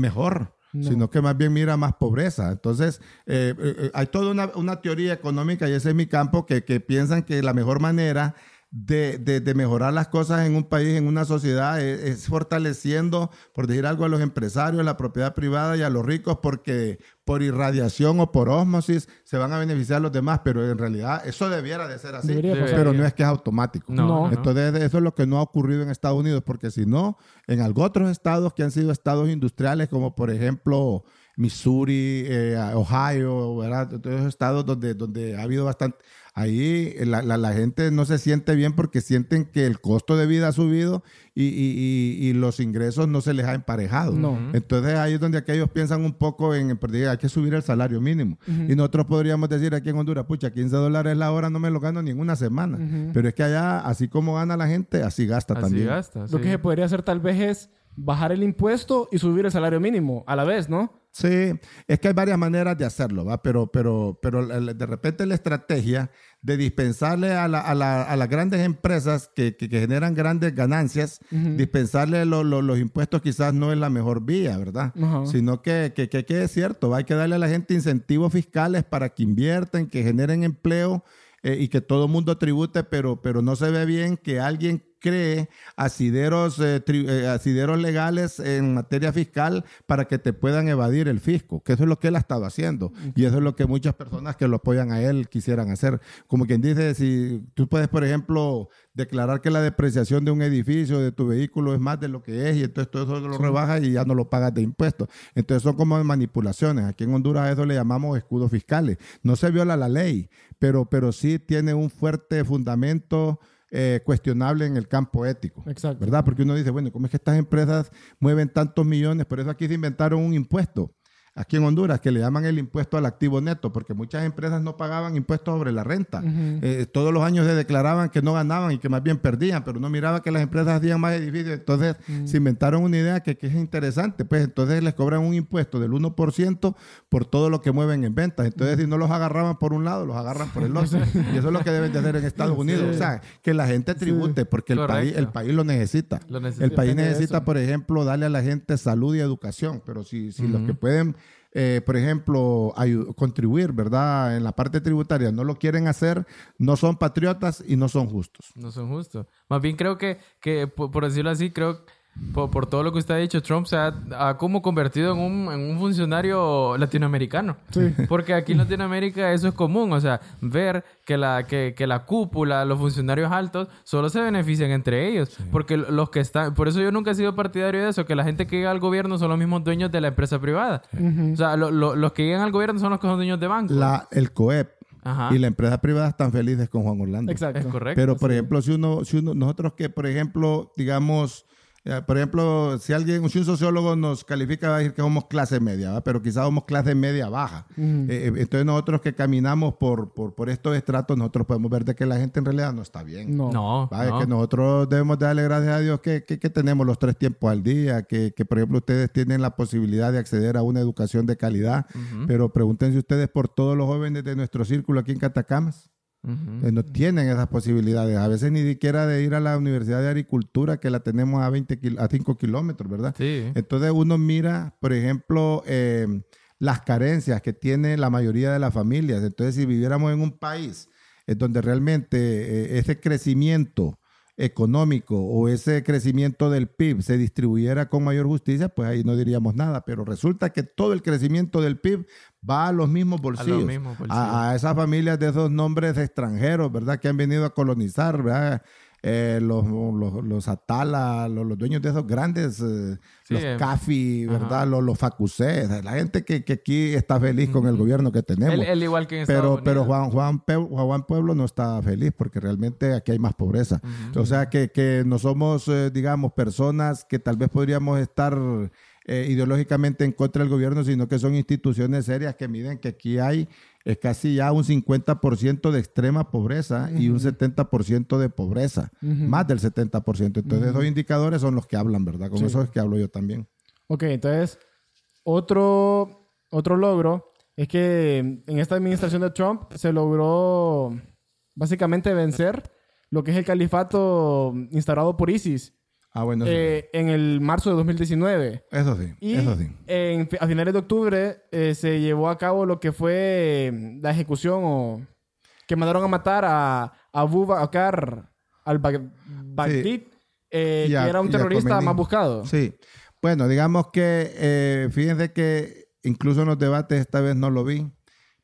sino que más bien mira más pobreza. Entonces, eh, eh, eh, hay toda una, una teoría económica, y ese es mi campo, que, que piensan que la mejor manera de, de- de mejorar las cosas en un país, en una sociedad, es, es fortaleciendo, por decir algo, a los empresarios, la propiedad privada y a los ricos, porque por irradiación o por ósmosis se van a beneficiar los demás, pero en realidad eso debiera de ser así, Debería pero no es que es automático. No, No. Entonces eso es lo que no ha ocurrido en Estados Unidos, porque si no, en algunos otros estados que han sido estados industriales, como por ejemplo Missouri, eh, Ohio, ¿verdad? Todos esos estados donde, donde ha habido bastante... Ahí la, la- la gente no se siente bien porque sienten que el costo de vida ha subido y, y- y- y los ingresos no se les ha emparejado. No. Entonces ahí es donde aquellos piensan un poco en, hay que subir el salario mínimo. Y nosotros podríamos decir aquí en Honduras, pucha, 15 dólares la hora no me lo gano ni en una semana. Pero es que allá, así como gana la gente, así gasta Así también. gasta. Lo que se podría hacer tal vez es bajar el impuesto y subir el salario mínimo a la vez, ¿no? Sí, es que hay varias maneras de hacerlo, ¿va? Pero, pero, pero de repente la estrategia de dispensarle a, la- a la- a las grandes empresas que, que- que generan grandes ganancias, dispensarle lo- lo- los impuestos quizás no es la mejor vía, ¿verdad? Sino que, que, que- es cierto, ¿va? hay que darle a la gente incentivos fiscales para que inviertan, que generen empleo eh, y que todo el mundo tribute, pero, pero no se ve bien que alguien cree asideros, eh, tri- eh, asideros legales en materia fiscal para que te puedan evadir el fisco, que eso es lo que él ha estado haciendo. Y eso es lo que muchas personas que lo apoyan a él quisieran hacer. Como quien dice, si tú puedes, por ejemplo, declarar que la depreciación de un edificio, de tu vehículo, es más de lo que es, y entonces todo eso lo rebajas y ya no lo pagas de impuestos. Entonces son como manipulaciones. Aquí en Honduras a eso le llamamos escudos fiscales. No se viola la ley, pero, pero sí tiene un fuerte fundamento eh, cuestionable en el campo ético. Exacto. ¿Verdad? Porque uno dice, bueno, ¿cómo es que estas empresas mueven tantos millones? Por eso aquí se inventaron un impuesto. Aquí en Honduras, que le llaman el impuesto al activo neto, porque muchas empresas no pagaban impuestos sobre la renta. Eh, todos los años se declaraban que no ganaban y que más bien perdían, pero no miraba que las empresas hacían más edificios. Entonces se inventaron una idea que, que es interesante. Pues entonces les cobran un impuesto del 1% por todo lo que mueven en ventas. Entonces, si no los agarraban por un lado, los agarran por el otro. y eso es lo que deben de hacer en Estados Unidos. O sea, que la gente tribute, porque el país, el país lo necesita. Lo necesita. El país necesita, eso. por ejemplo, darle a la gente salud y educación, pero si, si los que pueden, eh, por ejemplo, contribuir, ¿verdad? En la parte tributaria no lo quieren hacer, no son patriotas y no son justos. No son justos. Más bien creo que, que por, decirlo así, creo por, por todo lo que usted ha dicho, Trump se ha, ha como convertido en un, en un funcionario latinoamericano. Porque aquí en Latinoamérica eso es común, o sea, ver que la, que, que la cúpula, los funcionarios altos, solo se benefician entre ellos. Porque los que están, por eso yo nunca he sido partidario de eso, que la gente que llega al gobierno son los mismos dueños de la empresa privada. O sea, lo- lo- los que llegan al gobierno son los que son dueños de bancos. La, el COEP Ajá. y la empresa privada están felices con Juan Orlando. Exacto. Es correcto. Pero, por ejemplo, si uno, si uno, nosotros que, por ejemplo, digamos, por ejemplo, si alguien, si un sociólogo nos califica, va a decir que somos clase media, ¿va? pero quizás somos clase media baja. Eh, eh, entonces nosotros que caminamos por, por, por estos estratos, nosotros podemos ver de que la gente en realidad no está bien. No. No, Va, es no. que nosotros debemos darle gracias a Dios que, que- que tenemos los tres tiempos al día, que, que, por ejemplo ustedes tienen la posibilidad de acceder a una educación de calidad, pero pregúntense ustedes por todos los jóvenes de nuestro círculo aquí en Catacamas. Eh, no tienen esas posibilidades. A veces ni siquiera de ir a la Universidad de Agricultura, que la tenemos a, 20 kil- a 5 kilómetros, ¿verdad? Sí. Entonces uno mira, por ejemplo, eh, las carencias que tiene la mayoría de las familias. Entonces, si viviéramos en un país en donde realmente eh, ese crecimiento económico o ese crecimiento del PIB se distribuyera con mayor justicia, pues ahí no diríamos nada. Pero resulta que todo el crecimiento del PIB va a los mismos bolsillos. mismos bolsillos. A, a esas familias de esos nombres extranjeros, ¿verdad? Que han venido a colonizar, ¿verdad? Eh, los, los, los Atala, los, los dueños de esos grandes, eh, Sí, los eh, Cafi, ¿verdad? ajá. Los, los Facusé, la gente que, que aquí está feliz con el gobierno que tenemos. Él, él igual que en Pero, pero. Juan, Juan, Juan Pueblo no está feliz porque realmente aquí hay más pobreza. O sea que, que no somos, eh, digamos, personas que tal vez podríamos estar eh, ideológicamente en contra del gobierno, sino que son instituciones serias que miden que aquí hay eh, casi ya un 50% de extrema pobreza y un 70% de pobreza, más del 70%. Entonces esos indicadores son los que hablan, ¿verdad? Con Sí. eso es que hablo yo también. Ok, entonces, otro, otro logro es que en esta administración de Trump se logró básicamente vencer lo que es el califato instaurado por ISIS Ah, bueno, eh, en el marzo de 2019. eso sí, Y eso sí. en- a finales de octubre eh, se llevó a cabo lo que fue eh, la ejecución o que mandaron a matar a Abu Bakr al-Baghdadi, eh, Y a- que era un terrorista más buscado. Sí. Bueno, digamos que, eh, fíjense que incluso en los debates esta vez no lo vi,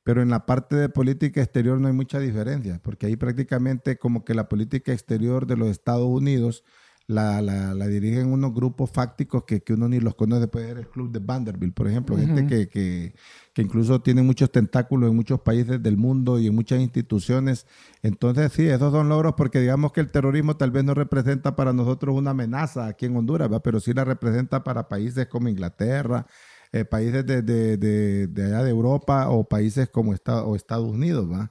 pero en la parte de política exterior no hay mucha diferencia, porque ahí prácticamente como que la política exterior de los Estados Unidos la, la- la dirigen unos grupos fácticos que, que uno ni los conoce, puede ser el Club de Vanderbilt, por ejemplo, gente que, que, que incluso tiene muchos tentáculos en muchos países del mundo y en muchas instituciones. Entonces, sí, esos son logros porque digamos que el terrorismo tal vez no representa para nosotros una amenaza aquí en Honduras, ¿va? pero sí la representa para países como Inglaterra, eh, países de, de- de- de allá de Europa o países como Esta- o Estados Unidos, ¿va?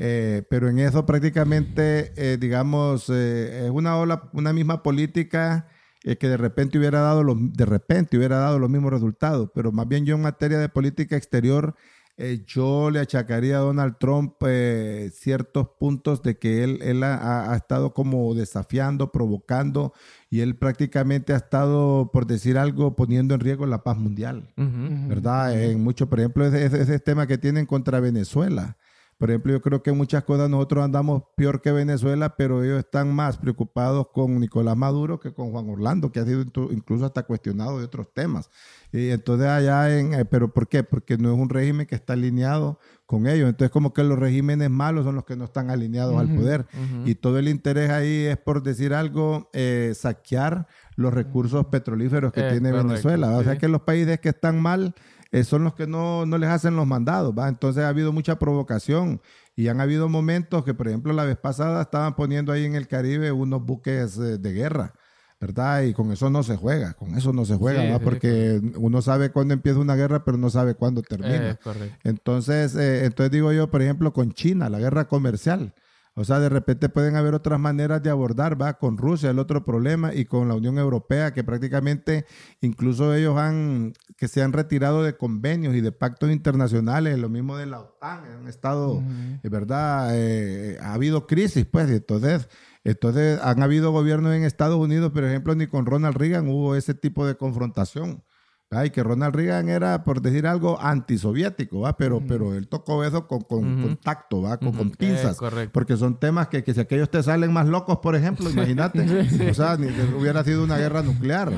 Eh, pero en eso prácticamente, eh, digamos, eh, es una ola, una misma política eh, que de repente hubiera dado los, de repente hubiera dado los mismos resultados. Pero más bien yo en materia de política exterior, eh, yo le achacaría a Donald Trump eh, ciertos puntos de que él, él ha, ha estado como desafiando, provocando, y él prácticamente ha estado, por decir algo, poniendo en riesgo la paz mundial. ¿verdad? En mucho, por ejemplo, ese, ese, ese tema que tienen contra Venezuela. Por ejemplo, yo creo que muchas cosas nosotros andamos peor que Venezuela, pero ellos están más preocupados con Nicolás Maduro que con Juan Orlando, que ha sido inclu- incluso hasta cuestionado de otros temas. Y entonces allá en, eh, pero ¿por qué? Porque no es un régimen que está alineado con ellos. Entonces como que los regímenes malos son los que no están alineados al poder. Y todo el interés ahí es por decir algo, eh, saquear los recursos petrolíferos que tiene correcto, Venezuela. O sea sí. que los países que están mal eh, son los que no, no les hacen los mandados, ¿va? Entonces ha habido mucha provocación y han habido momentos que, por ejemplo, la vez pasada estaban poniendo ahí en el Caribe unos buques eh, de guerra, ¿verdad? Y con eso no se juega, con eso no se juega, Sí, ¿va? sí, Porque uno sabe cuándo empieza una guerra, pero no sabe cuándo termina. Correcto. Entonces, eh, entonces digo yo, por ejemplo, con China, la guerra comercial. O sea, de repente pueden haber otras maneras de abordar, va, con Rusia el otro problema y con la Unión Europea, que prácticamente incluso ellos han, que se han retirado de convenios y de pactos internacionales, lo mismo de la OTAN, han estado, es verdad, eh, ha habido crisis, pues, y entonces, entonces han habido gobiernos en Estados Unidos, por ejemplo, ni con Ronald Reagan hubo ese tipo de confrontación. Ay, que Ronald Reagan era, por decir algo, antisoviético, ¿va? Pero, pero él tocó eso con, con, con tacto, ¿va? Con, con pinzas. Eh, correcto. Porque son temas que, que si aquellos te salen más locos, por ejemplo, imagínate. O sea, ni hubiera sido una guerra nuclear.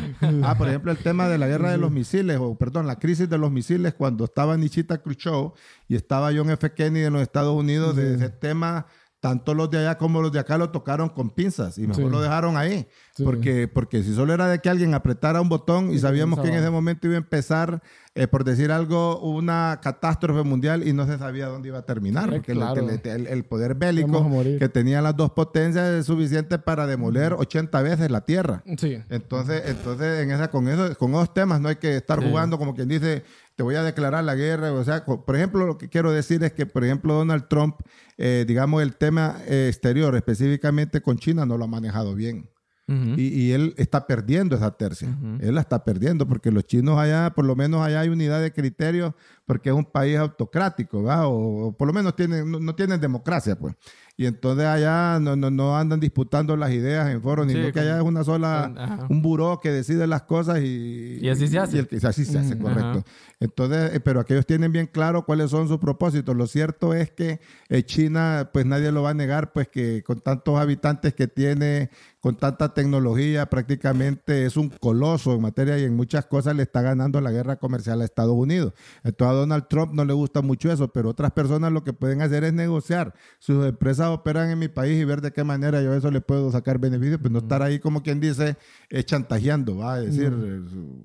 Ah, por ejemplo, el tema de la guerra de los misiles, o perdón, la crisis de los misiles cuando estaba Nichita Khrushchev y estaba John F. Kennedy en los Estados Unidos, de ese tema tanto los de allá como los de acá lo tocaron con pinzas y mejor Sí. lo dejaron ahí. Sí. Porque, porque si solo era de que alguien apretara un botón y sabíamos que en ese momento iba a empezar, eh, por decir algo, una catástrofe mundial y no se sabía dónde iba a terminar. Porque claro. el, el poder bélico que tenían las dos potencias es suficiente para demoler 80 veces la Tierra. Entonces, entonces en esa, con, eso, con esos temas no hay que estar jugando como quien dice, te voy a declarar la guerra. O sea, por ejemplo, lo que quiero decir es que, por ejemplo, Donald Trump, eh, digamos, el tema eh, exterior, específicamente con China, no lo ha manejado bien. Y, y él está perdiendo esa tercia. Él la está perdiendo porque los chinos allá, por lo menos allá hay unidad de criterios porque es un país autocrático, ¿va? O, o por lo menos tienen, no, no tienen democracia, pues. Y entonces allá no, no, no andan disputando las ideas en foros, Sí, sino que allá es una sola, ajá. un buró que decide las cosas y... Y así se hace. y el así se hace, Ujú. correcto. Ajá. Entonces, eh, pero aquellos tienen bien claro cuáles son sus propósitos. Lo cierto es que eh, China, pues nadie lo va a negar, pues que con tantos habitantes que tiene, con tanta tecnología, prácticamente es un coloso en materia y en muchas cosas le está ganando la guerra comercial a Estados Unidos. Entonces a Donald Trump no le gusta mucho eso, pero otras personas lo que pueden hacer es negociar. Sus empresas operan en mi país y ver de qué manera yo a eso le puedo sacar beneficio, pues no estar ahí como quien dice, eh, chantajeando, va a decir,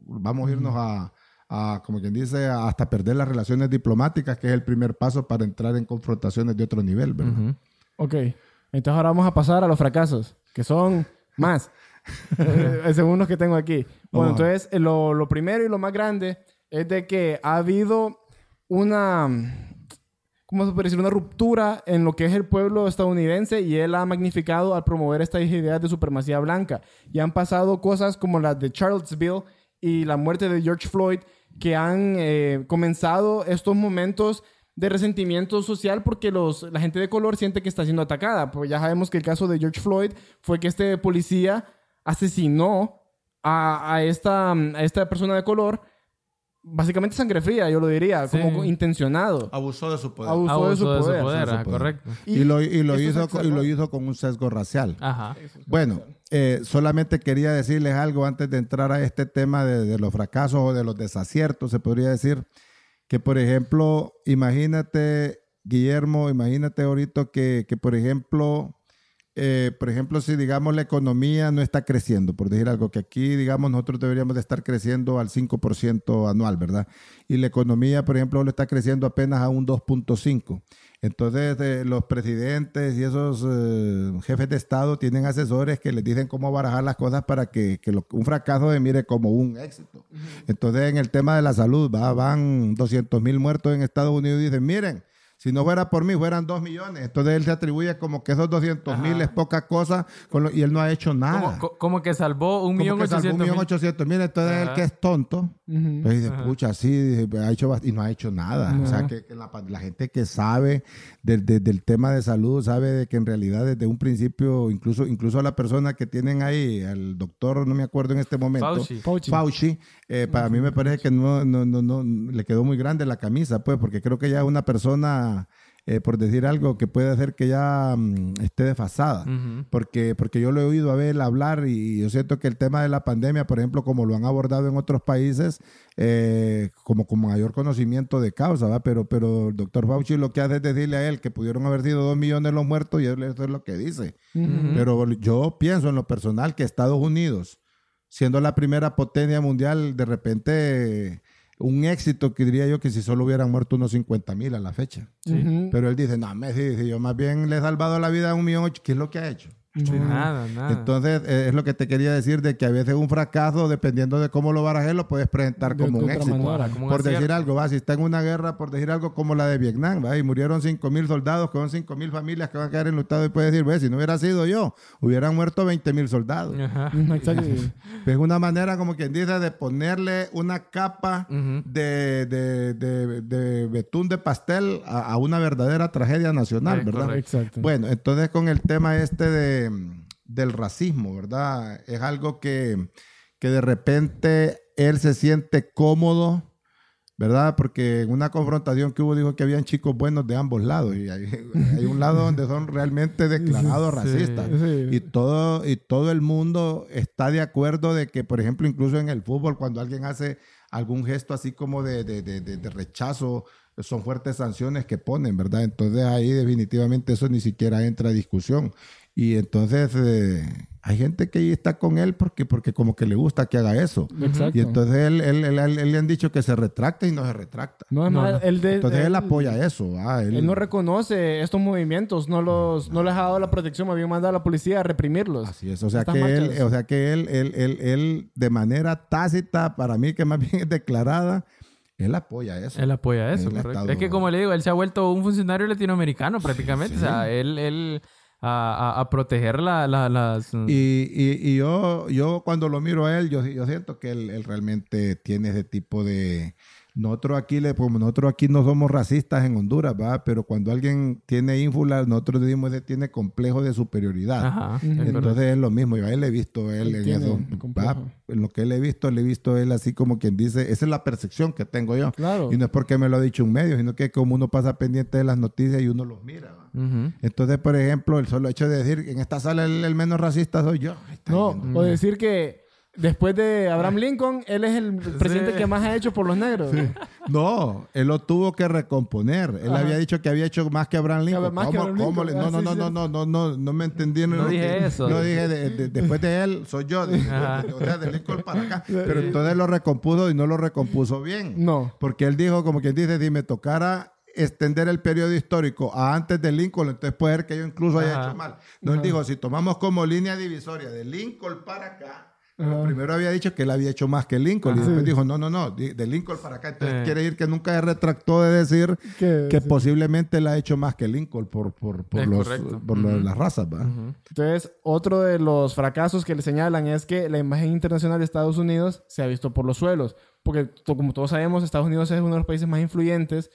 vamos a irnos a a, como quien dice, hasta perder las relaciones diplomáticas, que es el primer paso para entrar en confrontaciones de otro nivel, ¿verdad? Ujú. Ok. Entonces ahora vamos a pasar a los fracasos, que son más, eh, según los que tengo aquí. Bueno, Vamos entonces eh, lo, lo primero y lo más grande es de que ha habido una, ¿cómo se puede decir? Una ruptura en lo que es el pueblo estadounidense y él ha magnificado al promover estas ideas de supremacía blanca. Y han pasado cosas como las de Charlottesville y la muerte de George Floyd que han eh, comenzado estos momentos de resentimiento social porque los, la gente de color siente que está siendo atacada. Pues ya sabemos que el caso de George Floyd fue que este policía asesinó a, a esta, a esta persona de color, básicamente sangre fría, yo lo diría, Sí. como intencionado. Abusó de su poder. Abusó Abusó de su de su poder. poder, Abusó de su ajá, poder. correcto. Y, lo, y, lo hizo, con- y lo hizo con un sesgo racial. Ajá. Bueno, eh, solamente quería decirles algo antes de entrar a este tema de, de los fracasos o de los desaciertos, se podría decir que, por ejemplo, imagínate, Guillermo, imagínate ahorita que, que, por ejemplo, eh, por ejemplo, si digamos la economía no está creciendo, por decir algo, que aquí, digamos, nosotros deberíamos de estar creciendo al 5% anual, ¿verdad? Y la economía, por ejemplo, lo está creciendo apenas a un 2.5%. Entonces, eh, los presidentes y esos eh, jefes de Estado tienen asesores que les dicen cómo barajar las cosas para que, que lo- un fracaso se mire como un éxito. Entonces, en el tema de la salud, ¿va? van 200 mil muertos en Estados Unidos y dicen, miren, si no fuera por mí, fueran 2 millones. Entonces, él se atribuye como que esos 200 mil es poca cosa con lo- y él no ha hecho nada. Como, co- como que salvó un Como millón ochocientos millón mil. ochocientos mil. Entonces, él Ajá. que es tonto, Ujú. pues dice, pucha, sí, dice, ha hecho y no ha hecho nada. O sea, que, que la, la gente que sabe del, del- del tema de salud sabe de que en realidad desde un principio, incluso, incluso la persona que tienen ahí, al doctor, no me acuerdo en este momento, Fauci. Fauci. Fauci, eh, para mí me parece que no, no, no, no, le quedó muy grande la camisa, pues, porque creo que ya es una persona, eh, por decir algo, que puede hacer que ya mm, esté desfasada. Porque, porque yo lo he oído a ver hablar y yo siento que el tema de la pandemia, por ejemplo, como lo han abordado en otros países, eh, como con mayor conocimiento de causa, ¿va? Pero, pero el doctor Fauci lo que hace es decirle a él que pudieron haber sido dos millones los muertos y él eso es lo que dice. Pero yo pienso en lo personal que Estados Unidos, siendo la primera potencia mundial, de repente un éxito que diría yo que si solo hubieran muerto unos 50 mil a la fecha. Pero él dice, no, Messi, dice, yo más bien le he salvado la vida a un millón ocho. ¿Qué es lo que ha hecho? Sí, Nada, nada. Entonces, eh, es lo que te quería decir de que a veces un fracaso, dependiendo de cómo lo barajes, lo puedes presentar De- como de un éxito. manera. Como un Por decir algo, va, si está en una guerra, por decir algo como la de Vietnam, va, y murieron 5 mil soldados, que son 5 mil familias que van a quedar enlutados, y puedes decir, ve, si no hubiera sido yo, hubieran muerto 20 mil soldados. Ajá. Es una manera, como quien dice, de ponerle una capa de, de, de- de betún de pastel a, a una verdadera tragedia nacional, Sí, ¿verdad? correcto. Exacto. Bueno, entonces con el tema este de, del racismo, ¿verdad? Es algo que, que de repente él se siente cómodo, ¿verdad? Porque en una confrontación que hubo dijo que habían chicos buenos de ambos lados y hay, hay un lado donde son realmente declarados Sí, racistas sí. y todo y todo el mundo está de acuerdo de que, por ejemplo, incluso en el fútbol cuando alguien hace algún gesto así como de, de- de- de- de rechazo, son fuertes sanciones que ponen, ¿verdad? Entonces ahí definitivamente eso ni siquiera entra a discusión. Y entonces eh, hay gente que ahí está con él porque, porque como que le gusta que haga eso. Exacto. Y entonces él, él- él- él- él le han dicho que se retracte y no se retracta. No No, no. él, de- Entonces él, él- apoya eso. ah, él, Él no reconoce estos movimientos, no los, no les ha dado la protección, más bien manda a la policía a reprimirlos. Así es, o sea Estas que él, o sea que él, él, él, él, de manera tácita, para mí que más bien es declarada, él apoya eso. Él apoya eso, correcto. Es que como le digo, él se ha vuelto un funcionario latinoamericano prácticamente. O sea, él, él a, a- a proteger la- la- las... Y, y- y yo, yo cuando lo miro a él, yo, yo siento que él, él realmente tiene ese tipo de... Nosotros aquí, le, como nosotros aquí no somos racistas en Honduras, ¿va? Pero cuando alguien tiene ínfula, nosotros decimos que tiene complejo de superioridad. Ajá. Entonces es lo mismo. Yo a él le he visto él, Él en tiene eso. En lo que él he visto, le he visto él así como quien dice, esa es la percepción que tengo yo. Claro. Y no es porque me lo ha dicho un medio, sino que como uno pasa pendiente de las noticias y uno los mira. ¿va? Entonces, por ejemplo, el solo hecho de decir en esta sala el, el menos racista soy yo. No, o decir que después de Abraham Lincoln, él es el presidente que más ha hecho por los negros. No, él lo tuvo que recomponer. Él Ajá. había dicho que había hecho más que Abraham Lincoln. que ¿Cómo- Abraham cómo Lincoln? Ah, No, no, sí, no, no, no, no, no, no me entendieron. No lo dije que- eso. No dije, de- de- después de él, soy yo. de- Ajá. de- o sea, de Lincoln para acá. Pero entonces lo recompuso y no lo recompuso bien. No. Porque él dijo, como quien dice, si me tocara extender el periodo histórico a antes de Lincoln, entonces puede ser que yo incluso haya Ajá. hecho mal. No, él dijo, si tomamos como línea divisoria de Lincoln para acá, primero había dicho que él había hecho más que Lincoln, y Ajá. después dijo, no, no, no, de Lincoln para acá. Entonces Eh. quiere decir que nunca se retractó de decir Que- sí. posiblemente él ha hecho más que Lincoln por, por, por, los, por de Ujú. las razas, ¿va? Entonces, otro de los fracasos que le señalan es que la imagen internacional de Estados Unidos se ha visto por los suelos. Porque, como todos sabemos, Estados Unidos es uno de los países más influyentes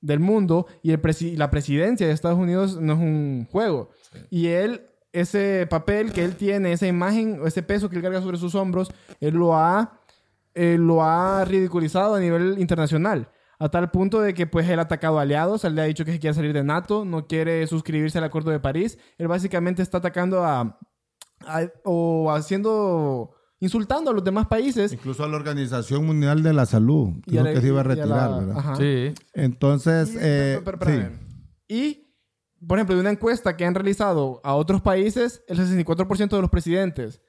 del mundo y el presi- la presidencia de Estados Unidos no es un juego. Y él, ese papel que él tiene, esa imagen, ese peso que él carga sobre sus hombros, él lo ha, eh, lo ha ridiculizado a nivel internacional. A tal punto de que pues él ha atacado aliados, él le ha dicho que se quiere salir de NATO, no quiere suscribirse al Acuerdo de París. Él básicamente está atacando a, a- o haciendo insultando a los demás países Incluso a la Organización Mundial de la Salud, Y dijo a la- que se iba a y la- retirar, ¿verdad? ajá. Sí. Entonces, Y, eh, pero- pero- sí. espérame. Y, por ejemplo, de una encuesta que han realizado a otros países, el 64% de los presidentes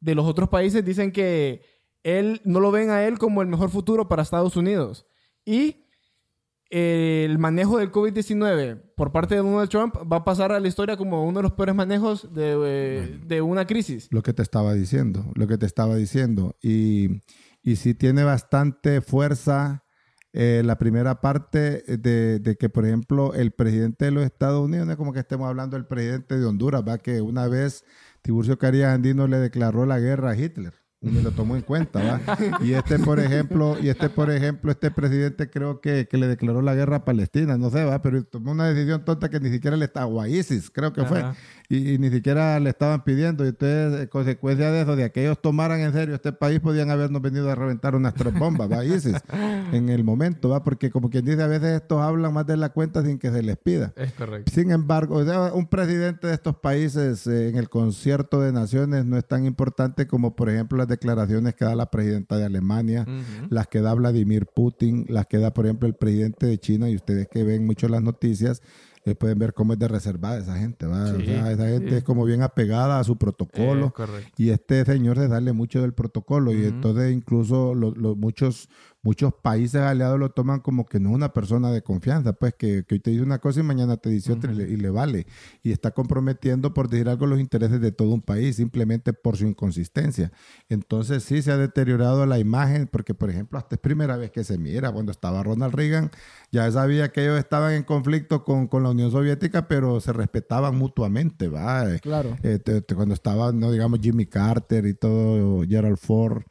de los otros países dicen que él no lo ven a él como el mejor futuro para Estados Unidos. Y el manejo del COVID-19 por parte de Donald Trump va a pasar a la historia como uno de los peores manejos de, eh, de una crisis. Lo que te estaba diciendo, lo que te estaba diciendo. Y, y sí tiene bastante fuerza eh, la primera parte de, de que, por ejemplo, el presidente de los Estados Unidos, no es como que estemos hablando del presidente de Honduras, va que una vez Tiburcio Carías Andino le declaró la guerra a Hitler. Y lo tomó en cuenta, ¿va? Y este, por ejemplo, y este, por ejemplo, este presidente creo que, que le declaró la guerra a Palestina, no sé, ¿va? Pero tomó una decisión tonta que ni siquiera le estaba, a ISIS, creo que fue. Y, y ni siquiera le estaban pidiendo. Y ustedes, en consecuencia de eso, de que ellos tomaran en serio este país, podían habernos venido a reventar unas tres bombas, ¿va? ISIS, en el momento, ¿va? Porque como quien dice, a veces estos hablan más de la cuenta sin que se les pida. Es correcto. Sin embargo, o sea, un presidente de estos países eh, en el concierto de naciones no es tan importante como, por ejemplo, las declaraciones que da la presidenta de Alemania, las que da Vladimir Putin, las que da, por ejemplo, el presidente de China, y ustedes que ven mucho las noticias, eh, pueden ver cómo es de reservada esa gente, ¿va? O sea, esa gente sí. es como bien apegada a su protocolo. Y este señor se sale mucho del protocolo y entonces incluso lo- lo- muchos, muchos países aliados lo toman como que no es una persona de confianza, pues que, que hoy te dice una cosa y mañana te dice otra y, le, y le vale. Y está comprometiendo, por decir algo, los intereses de todo un país simplemente por su inconsistencia. Entonces sí se ha deteriorado la imagen porque, por ejemplo, hasta es primera vez que se mira. Cuando estaba Ronald Reagan, ya sabía que ellos estaban en conflicto con, con la Unión Soviética, pero se respetaban mutuamente, ¿va? Claro. Eh, te- te- cuando estaba, no digamos, Jimmy Carter y todo, Gerald Ford,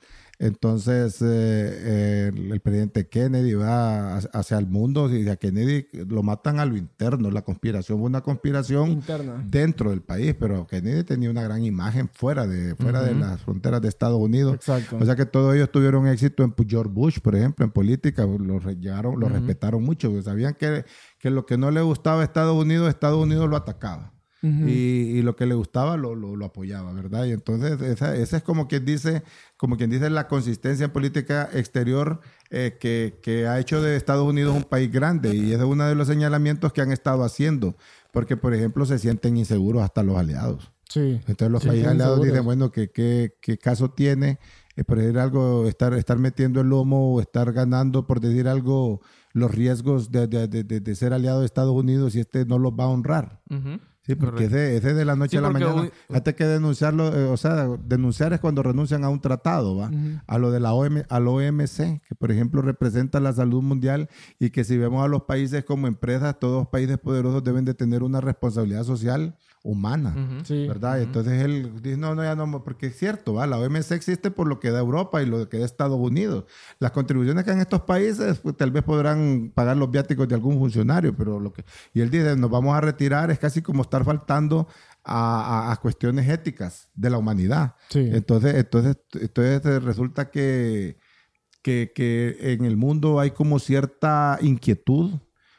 Entonces, eh, eh, el, el presidente Kennedy va hacia- el mundo y a Kennedy lo matan a lo interno. La conspiración fue una conspiración Interna. dentro del país, pero Kennedy tenía una gran imagen fuera de, fuera de las fronteras de Estados Unidos. Exacto. O sea que todos ellos tuvieron éxito en George Bush, por ejemplo, en política, lo, llegaron, lo respetaron mucho, sabían que, que lo que no le gustaba a Estados Unidos, Estados Unidos lo atacaba. Y, y lo que le gustaba lo, lo, lo apoyaba, ¿verdad? Y entonces esa, esa es como quien dice, como quien dice la consistencia en política exterior eh, que, que ha hecho de Estados Unidos un país grande y es uno de los señalamientos que han estado haciendo, porque por ejemplo se sienten inseguros hasta los aliados. Sí. Entonces los Sí, países aliados seguros. dicen, bueno, ¿qué, qué, qué caso tiene? eh, por decir algo, estar, estar metiendo el lomo o estar ganando, por decir algo, los riesgos de, de, de, ser aliado de Estados Unidos y este no los va a honrar. Ujú. Sí, porque ese, ese de la noche Sí, a la mañana. hoy- Antes que denunciarlo, eh, o sea, denunciar es cuando renuncian a un tratado, ¿va? A lo de la OM, al OMC, que por ejemplo representa la salud mundial y que si vemos a los países como empresas, todos los países poderosos deben de tener una responsabilidad social humana. Ujú. Sí. ¿Verdad? Y Entonces él dice, no, no, ya no, porque es cierto, ¿va? la OMC existe por lo que da Europa y lo que da Estados Unidos. Las contribuciones que dan estos países, pues, tal vez podrán pagar los viáticos de algún funcionario, pero lo que... Y él dice, nos vamos a retirar, es casi como estar faltando a, a- a cuestiones éticas de la humanidad. Sí. Entonces, entonces, entonces resulta que, que, que en el mundo hay como cierta inquietud,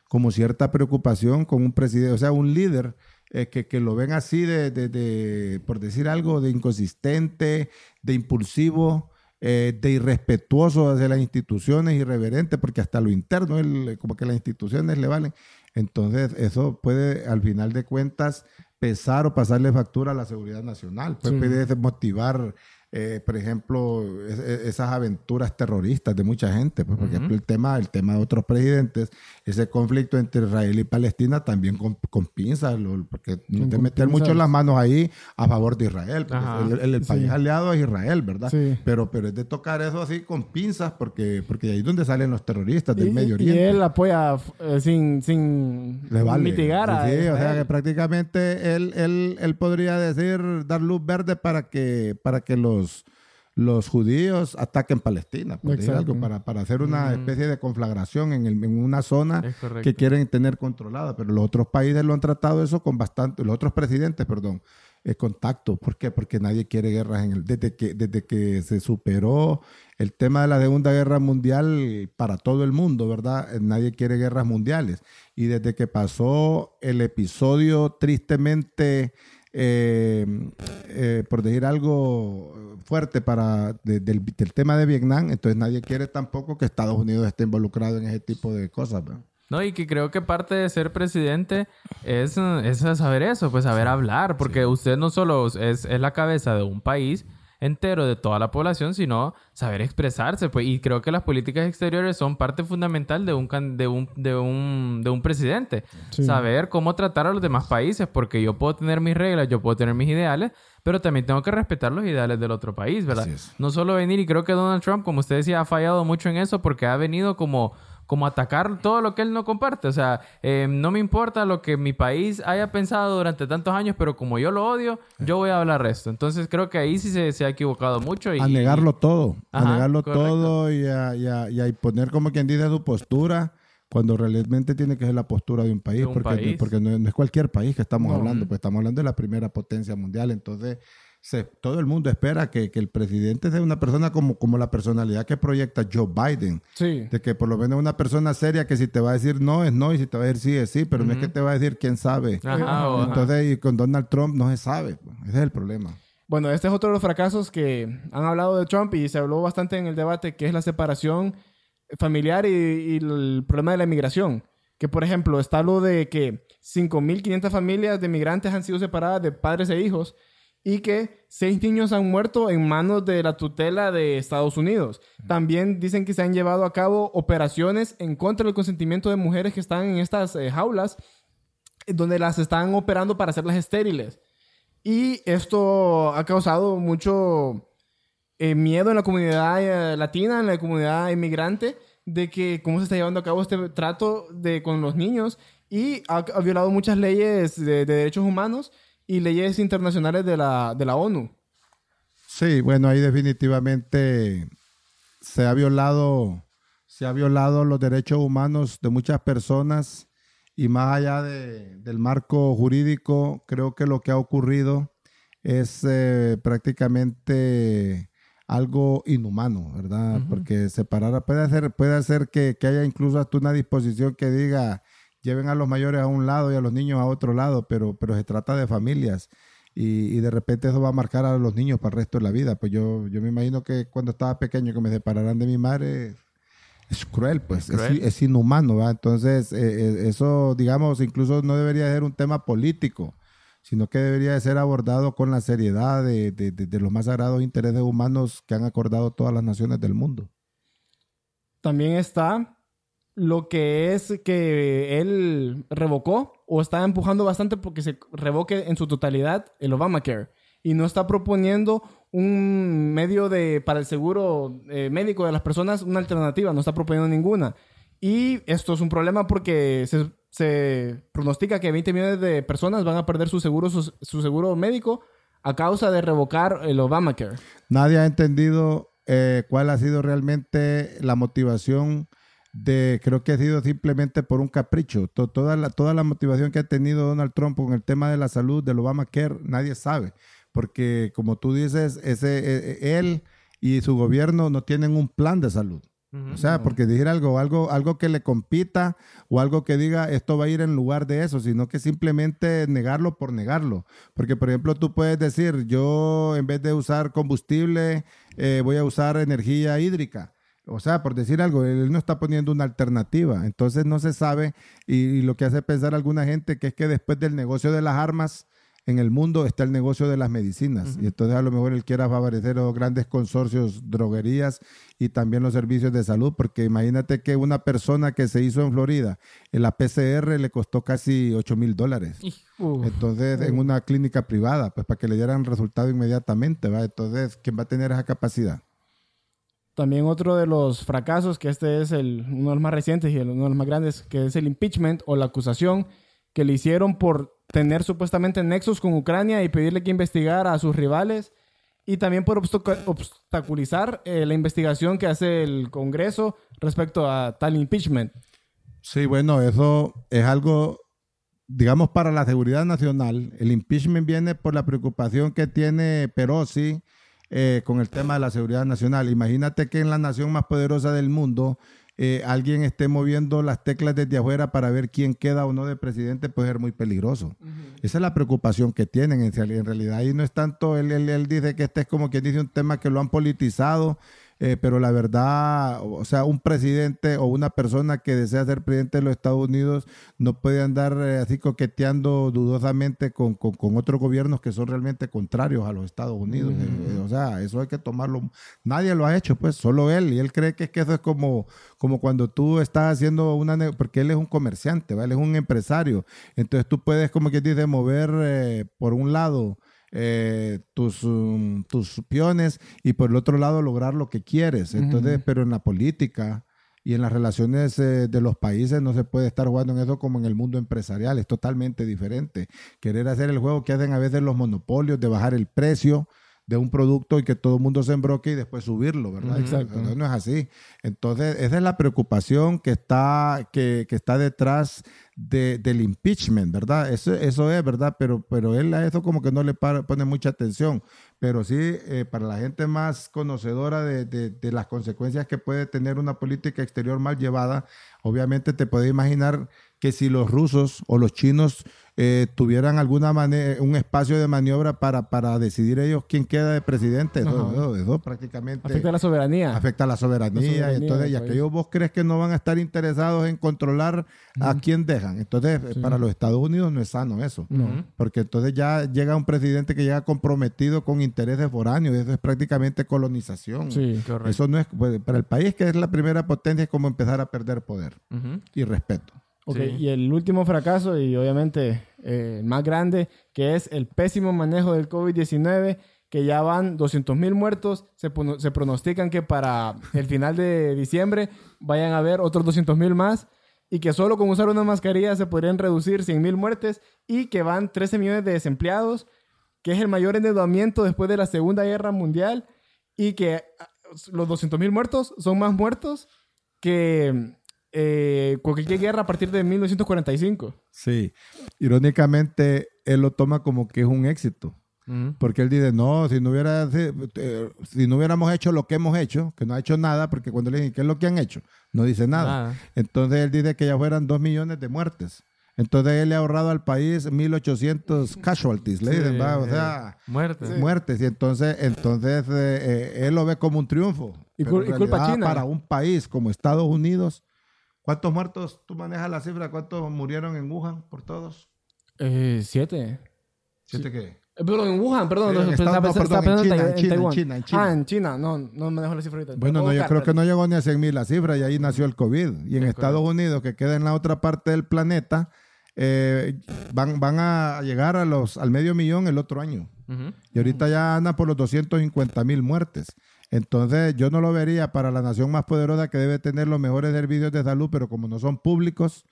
como cierta preocupación con un presidente, o sea, un líder eh, que, que lo ven así de, de- de, por decir algo, de inconsistente, de impulsivo, eh, de irrespetuoso hacia las instituciones, irreverente, porque hasta lo interno, él, como que las instituciones le valen. Entonces, eso puede, al final de cuentas, pesar o pasarle factura a la seguridad nacional. Sí. puede desmotivar, eh, por ejemplo, es- es- esas aventuras terroristas de mucha gente. Pues, por ejemplo, el tema, el tema de otros presidentes, ese conflicto entre Israel y Palestina también con, con pinzas, porque no te meter mucho las manos ahí a favor de Israel. porque el, el- el Sí. país aliado es Israel, ¿verdad? Sí. Pero, pero es de tocar eso así con pinzas, porque, porque ahí es donde salen los terroristas del Y- Medio y Oriente. él apoya eh, sin, sin vale. mitigar a Sí, o sea que prácticamente él, él, él podría decir, dar luz verde para que, para que los, los judíos ataquen Palestina, por decir Exacto. algo, para, para hacer una especie de conflagración en, el- en una zona que quieren tener controlada. Pero los otros países lo han tratado eso con bastante, los otros presidentes, perdón, eh, contacto. ¿Por qué? Porque nadie quiere guerras en el, desde que, desde que se superó el tema de la Segunda Guerra Mundial para todo el mundo, ¿verdad? Eh, Nadie quiere guerras mundiales. Y desde que pasó el episodio tristemente, eh, eh, por decir algo fuerte para de- del, del tema de Vietnam, entonces nadie quiere tampoco que Estados Unidos esté involucrado en ese tipo de cosas. ¿verdad? No, y que creo que parte de ser presidente es, es saber eso, pues saber hablar, porque usted no solo es, es la cabeza de un país entero, de toda la población, sino saber expresarse, pues, y creo que las políticas exteriores son parte fundamental de un, de un, de un, de un presidente. Sí. Saber cómo tratar a los demás países, porque yo puedo tener mis reglas, yo puedo tener mis ideales, pero también tengo que respetar los ideales del otro país, ¿verdad? No solo venir, y creo que Donald Trump, como usted decía, ha fallado mucho en eso porque ha venido como, como atacar todo lo que él no comparte. O sea, eh, no me importa lo que mi país haya pensado durante tantos años, pero como yo lo odio, yo voy a hablar esto. Entonces creo que ahí sí se, se ha equivocado mucho. Y, a negarlo todo, a negarlo correcto. todo y a, y a- y a poner como quien dice su postura cuando realmente tiene que ser la postura de un país, De un porque, país. porque no, no es cualquier país que estamos No. hablando, pues estamos hablando de la primera potencia mundial, entonces se- todo el mundo espera que, que el presidente sea una persona como, como la personalidad que proyecta Joe Biden, Sí. de que por lo menos una persona seria que si te va a decir no es no y si te va a decir sí es sí, pero no es que te va a decir quién sabe. Ajá, o- ajá. Entonces, y con Donald Trump no se sabe, pues, ese es el problema. Bueno, este es otro de los fracasos que han hablado de Trump y se habló bastante en el debate, que es la separación familiar y, y el problema de la inmigración. Que, por ejemplo, está lo de que 5.500 familias de migrantes han sido separadas de padres e hijos y que seis niños han muerto en manos de la tutela de Estados Unidos. También dicen que se han llevado a cabo operaciones en contra del consentimiento de mujeres que están en estas eh, jaulas, donde las están operando para hacerlas estériles. Y esto ha causado mucho eh, miedo en la comunidad eh, latina, en la comunidad inmigrante, de que cómo se está llevando a cabo este trato de, con los niños y ha, ha violado muchas leyes de, de derechos humanos y leyes internacionales de la, de la ONU. Sí, bueno, ahí definitivamente se ha violado, se ha violado los derechos humanos de muchas personas y más allá de, del marco jurídico, creo que lo que ha ocurrido es eh, prácticamente algo inhumano, ¿verdad? Porque separar puede hacer, puede hacer que, que, haya incluso hasta una disposición que diga lleven a los mayores a un lado y a los niños a otro lado, pero, pero se trata de familias. Y, y, de repente eso va a marcar a los niños para el resto de la vida. Pues yo, yo me imagino que cuando estaba pequeño que me separaran de mi madre es cruel, pues es, es, es inhumano. ¿verdad? Entonces eh, eso, digamos, incluso no debería ser un tema político, sino que debería de ser abordado con la seriedad de, de, de, de los más sagrados intereses humanos que han acordado todas las naciones del mundo. También está lo que es que él revocó o está empujando bastante porque se revoque en su totalidad el Obamacare y no está proponiendo un medio de para el seguro eh, médico de las personas una alternativa, no está proponiendo ninguna. Y esto es un problema porque se, pronostica que 20 millones de personas van a perder su seguro, su seguro médico a causa de revocar el Obamacare. Nadie ha entendido eh, cuál ha sido realmente la motivación de, creo que ha sido simplemente por un capricho. To, toda, la, toda la motivación que ha tenido Donald Trump con el tema de la salud, del Obamacare, nadie sabe. Porque como tú dices, ese, él y su gobierno no tienen un plan de salud. O sea, porque decir algo, algo, algo que le compita o algo que diga esto va a ir en lugar de eso, sino que simplemente negarlo por negarlo. Porque, por ejemplo, tú puedes decir, yo en vez de usar combustible, eh, voy a usar energía hídrica. O sea, por decir algo, él no está poniendo una alternativa. Entonces no se sabe y, y lo que hace pensar a alguna gente que es que después del negocio de las armas, en el mundo está el negocio de las medicinas. Uh -huh. Y entonces a lo mejor él quiera favorecer los grandes consorcios, droguerías y también los servicios de salud, porque imagínate que una persona que se hizo en Florida, en la PCR le costó casi 8 mil dólares. Entonces, en una clínica privada, pues para que le dieran resultado inmediatamente, ¿va? Entonces, ¿quién va a tener esa capacidad? También otro de los fracasos, que este es el, uno de los más recientes y uno de los más grandes, que es el impeachment o la acusación que le hicieron por tener supuestamente nexos con Ucrania y pedirle que investigara a sus rivales y también por obstaculizar eh, la investigación que hace el Congreso respecto a tal impeachment. Sí, bueno, eso es algo, digamos, para la seguridad nacional. El impeachment viene por la preocupación que tiene Perosi eh, con el tema de la seguridad nacional. Imagínate que en la nación más poderosa del mundo eh, alguien esté moviendo las teclas desde afuera para ver quién queda o no de presidente puede ser muy peligroso. Uh -huh. Esa es la preocupación que tienen en, en realidad. Ahí no es tanto, él, él, él, dice que este es como quien dice un tema que lo han politizado, eh, pero la verdad, o sea, un presidente o una persona que desea ser presidente de los Estados Unidos no puede andar eh, así coqueteando dudosamente con, con, con, otros gobiernos que son realmente contrarios a los Estados Unidos. Mm. Eh, o sea, eso hay que tomarlo. Nadie lo ha hecho, pues, solo él. Y él cree que, es que eso es como, como cuando tú estás haciendo una... Porque él es un comerciante, ¿vale? Él es un empresario. Entonces tú puedes, como que dice, mover eh, por un lado eh, tus, um, tus piones y por el otro lado lograr lo que quieres. Entonces, uh -huh. pero en la política y en las relaciones eh, de los países no se puede estar jugando en eso como en el mundo empresarial, es totalmente diferente. Querer hacer el juego que hacen a veces los monopolios de bajar el precio de un producto y que todo el mundo se embroque y después subirlo, ¿verdad? Exacto. No, no es así. Entonces, esa es la preocupación que está, que, que está detrás de, del impeachment, ¿verdad? Eso, eso es, ¿verdad? Pero, pero él a eso como que no le pone mucha atención. Pero sí, eh, para la gente más conocedora de, de, de, las consecuencias que puede tener una política exterior mal llevada, obviamente te puedes imaginar que si los rusos o los chinos eh, tuvieran alguna manera, un espacio de maniobra para, para decidir ellos quién queda de presidente. Eso, eso, eso, prácticamente afecta a la soberanía. Afecta a la soberanía. La soberanía y entonces, y aquellos vos crees que no van a estar interesados en controlar uh -huh. a quién dejan. Entonces, sí. para los Estados Unidos no es sano eso. Uh -huh. Porque entonces ya llega un presidente que llega comprometido con intereses foráneos. Eso es prácticamente colonización. Sí, eso no es, pues, para el país que es la primera potencia, es como empezar a perder poder uh -huh. y respeto. Ok, sí. y el último fracaso, y obviamente eh, el más grande, que es el pésimo manejo del COVID-19, que ya van 200 mil muertos. Se, se, pronostican que para el final de diciembre vayan a haber otros 200 mil más. Y que solo con usar una mascarilla se podrían reducir 100 mil muertes. Y que van 13 millones de desempleados, que es el mayor endeudamiento después de la Segunda Guerra Mundial. Y que los 200 mil muertos son más muertos que eh, cualquier guerra a partir de 1945. Sí. Irónicamente, él lo toma como que es un éxito. Porque él dice, no, si no, hubiera, si, eh, si no hubiéramos hecho lo que hemos hecho, que no ha hecho nada, porque cuando le dicen, ¿qué es lo que han hecho? No dice nada. Entonces él dice que ya fueran dos millones de muertes. Entonces él le ha ahorrado al país 1.800 casualties, le dicen, va, o sea, Muerte. muertes. Y entonces, entonces eh, eh, él lo ve como un triunfo. Y cul- y culpa China. Para un país como Estados Unidos, ¿cuántos muertos? ¿Tú manejas la cifra? ¿Cuántos murieron en Wuhan por todos? Eh, siete. ¿Siete qué? Eh, Perdón, en Wuhan, perdón. Sí, no, pensando en China, en. China, en China. Ah, en China. No, no manejo la cifra ahorita. Bueno, no, yo creo que no llegó ni a 100 mil la cifra y ahí nació el COVID. Y en Es Estados Unidos, que queda en la otra parte del planeta, eh, van, van a llegar a los, al medio millón el otro año. Y ahorita ya anda por los 250 mil muertes. Entonces yo no lo vería para la nación más poderosa que debe tener los mejores servicios de salud, pero como no son públicos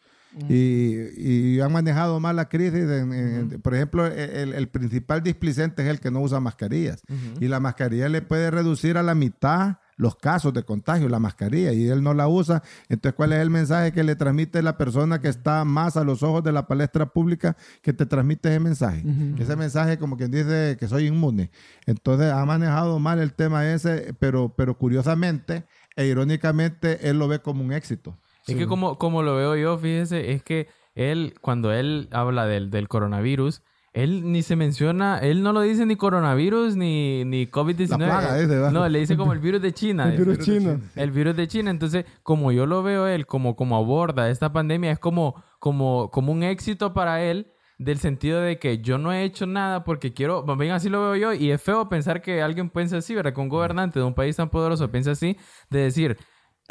y, y han manejado mal la crisis, en- en- por ejemplo, el, el principal displicente es el que no usa mascarillas. Y la mascarilla le puede reducir a la mitad los casos de contagio, la mascarilla, y él no la usa. Entonces, ¿cuál es el mensaje que le transmite la persona que está más a los ojos de la palestra pública que te transmite ese mensaje? Ese mensaje como quien dice que soy inmune. Entonces, ha manejado mal el tema ese, pero, pero curiosamente e irónicamente, él lo ve como un éxito. Es que como, como lo veo yo, fíjese, es que él, cuando él habla del, del coronavirus, él ni se menciona, él no lo dice ni coronavirus ni, ni COVID-19. La plaga, dice, ¿va? No, le dice como el virus de China. El virus chino. El virus de China. Entonces, como yo lo veo él, como, como aborda esta pandemia, es como, como, como un éxito para él, del sentido de que yo no he hecho nada porque quiero, más bien así lo veo yo, y es feo pensar que alguien piensa así, ¿verdad? Que un gobernante de un país tan poderoso piensa así, de decir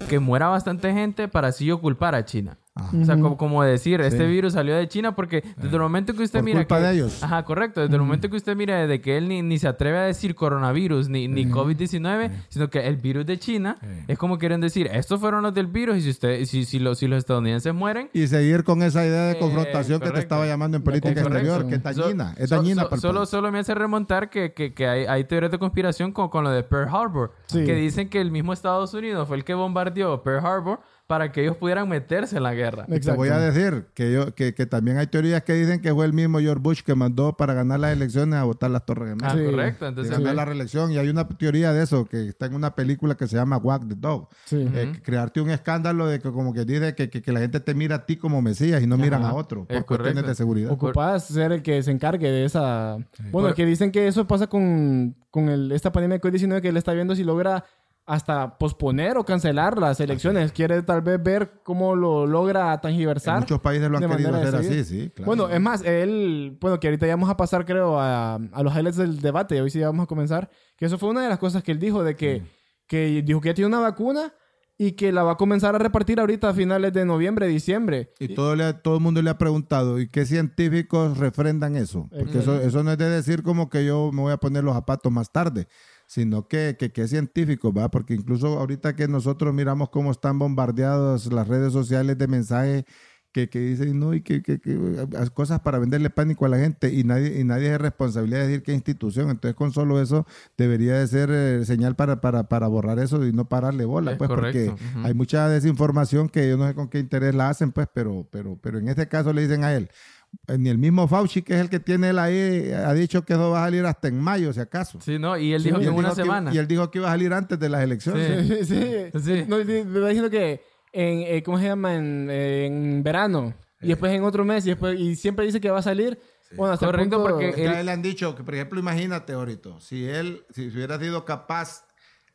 que muera bastante gente para así yo culpar a China. O sea, como, como decir, este virus salió de China porque desde el momento que usted Por mira culpa que... de ellos. Ajá, correcto. Desde el momento que usted mira de que él ni, ni se atreve a decir coronavirus ni, ni COVID-19, sino que el virus de China, es como quieren decir, estos fueron los del virus y si usted, si, si, los, si los estadounidenses mueren, Y seguir con esa idea de Eh, confrontación que te estaba llamando en política exterior, que es So- dañina, es so- dañina so- para solo, solo me hace remontar que, que, que hay, hay teorías de conspiración con, con lo de Pearl Harbor. Sí. Que dicen que el mismo Estados Unidos fue el que bombardeó Pearl Harbor para que ellos pudieran meterse en la guerra. Te voy a decir que, yo, que, que también hay teorías que dicen que fue el mismo George Bush que mandó para ganar las elecciones a votar las Torres Ah, Gemelas. Sí. correcto. y Entonces, ganar la reelección. Y hay una teoría de eso que está en una película que se llama Walk the Dog. Sí. Eh, crearte un escándalo de que como que dice que, que, que la gente te mira a ti como Mesías y no miran a otro por Es cuestiones correcto. de seguridad. Ocupas ser el que se encargue de esa... Bueno, Por- que dicen que eso pasa con, con el- esta pandemia de COVID-19 que él está viendo si logra hasta posponer o cancelar las elecciones. Quiere tal vez ver cómo lo logra En tangiversar. muchos países lo han querido hacer así, sí. claro. Bueno, es más, él, bueno, que ahorita ya vamos a pasar, creo, a, a los highlights del debate. Hoy sí ya vamos a comenzar. Que eso fue una de las cosas que él dijo, de que, que dijo que ya tiene una vacuna y que la va a comenzar a repartir ahorita a finales de noviembre, diciembre. Y todo, le, todo el mundo le ha preguntado, ¿y qué científicos refrendan eso? Porque eso, eso no es de decir como que yo me voy a poner los zapatos más tarde, sino que, que, que es científico, ¿va? Porque incluso ahorita que nosotros miramos cómo están bombardeadas las redes sociales de mensajes que, que dicen, no, y que, que, cosas para venderle pánico a la gente y nadie, y nadie es responsabilidad de decir qué institución. Entonces, con solo eso debería de ser eh, señal para, para, para borrar eso y no pararle bola, Es pues, correcto, porque hay mucha desinformación que yo no sé con qué interés la hacen, pues, pero, pero, pero en este caso le dicen a él, ni el mismo Fauci, que es el que tiene él ahí, ha dicho que eso va a salir hasta en mayo, si acaso. Sí, ¿no? Y él dijo que en una que- semana. y él dijo que iba a salir antes de las elecciones. Sí. Sí, sí. Sí. No, me va diciendo que en, eh, ¿cómo se llama? En, en verano. Y después en otro mes. Y, después, y siempre dice que va a salir. Bueno, hasta el Correcto, punto- porque- Es que Él- a él le han dicho que, por ejemplo, imagínate ahorita, si él, si hubiera sido capaz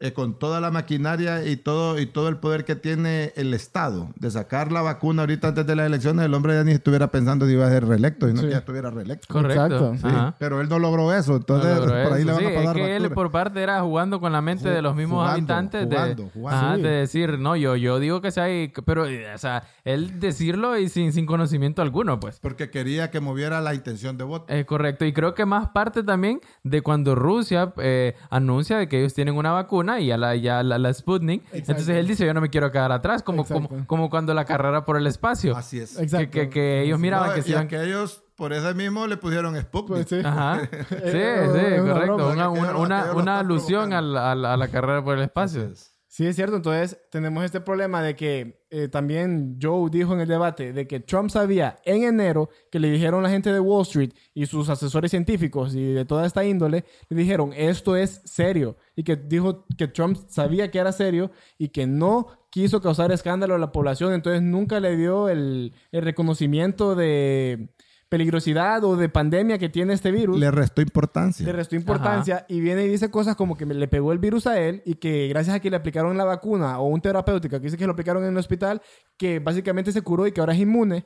eh, con toda la maquinaria y todo, y todo el poder que tiene el Estado de sacar la vacuna ahorita antes de las elecciones, el hombre ya ni estuviera pensando si iba a ser reelecto, sino Sí. que ya estuviera reelecto. Correcto. Exacto. Sí. Pero él no logró eso, No entonces logró por ahí eso. le van Sí, a es pasar que él por parte era jugando con la mente de los mismos Jugando, habitantes de, jugando, jugando. Ajá, Sí. de decir, no, yo, yo digo que sea, ahí, pero, eh, o sea, él decirlo y sin, sin conocimiento alguno, pues. Porque quería que moviera la intención de voto. Es correcto. Y creo que más parte también de cuando Rusia eh, anuncia de que ellos tienen una vacuna y ya la, ya la, la Sputnik. Entonces él dice, yo no me quiero quedar atrás, como, como, Exacto. como cuando la carrera por el espacio. Así es. Exacto. Que, que, que ellos miraban No, que y se iban... aquellos por eso mismo le pusieron Sputnik. Pues sí. Ajá. Sí, correcto. Una, Que una, ellos una- que ellos alusión al- al- a la carrera por el espacio. Entonces, Sí, es cierto. Entonces, tenemos este problema de que eh, también Joe dijo en el debate de que Trump sabía en enero que le dijeron la gente de Wall Street y sus asesores científicos y de toda esta índole, le dijeron, esto es serio. Y que dijo que Trump sabía que era serio y que no quiso causar escándalo a la población. Entonces, nunca le dio el, el reconocimiento de peligrosidad o de pandemia que tiene este virus le restó importancia. le restó importancia y viene y dice cosas como que me- le pegó el virus a él y que gracias a que le aplicaron la vacuna o un terapéutico que dice que lo aplicaron en el hospital, que básicamente se curó y que ahora es inmune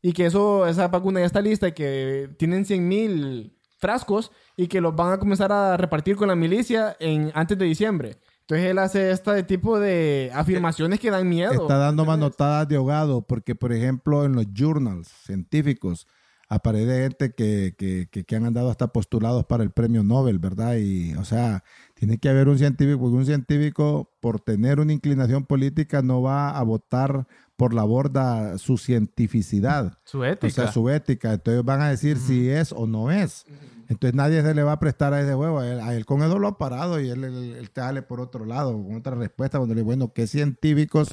y que eso, esa vacuna ya está lista y que tienen 100 mil frascos y que los van a comenzar a repartir con la milicia en, antes de diciembre. Entonces él hace este tipo de afirmaciones que dan miedo. Está dando manotadas de ahogado porque, por ejemplo, en los journals científicos aparece gente que, que, que, que han andado hasta postulados para el premio Nobel, ¿verdad? Y, o sea, tiene que haber un científico, porque un científico, por tener una inclinación política, no va a votar por la borda su cientificidad. Su ética. O sea, su ética. Entonces van a decir si es o no es. Entonces nadie se le va a prestar a ese huevo. A él, a él con eso lo ha parado y él, él- él te sale por otro lado, con otra respuesta. Cuando le digo, bueno, ¿qué científicos?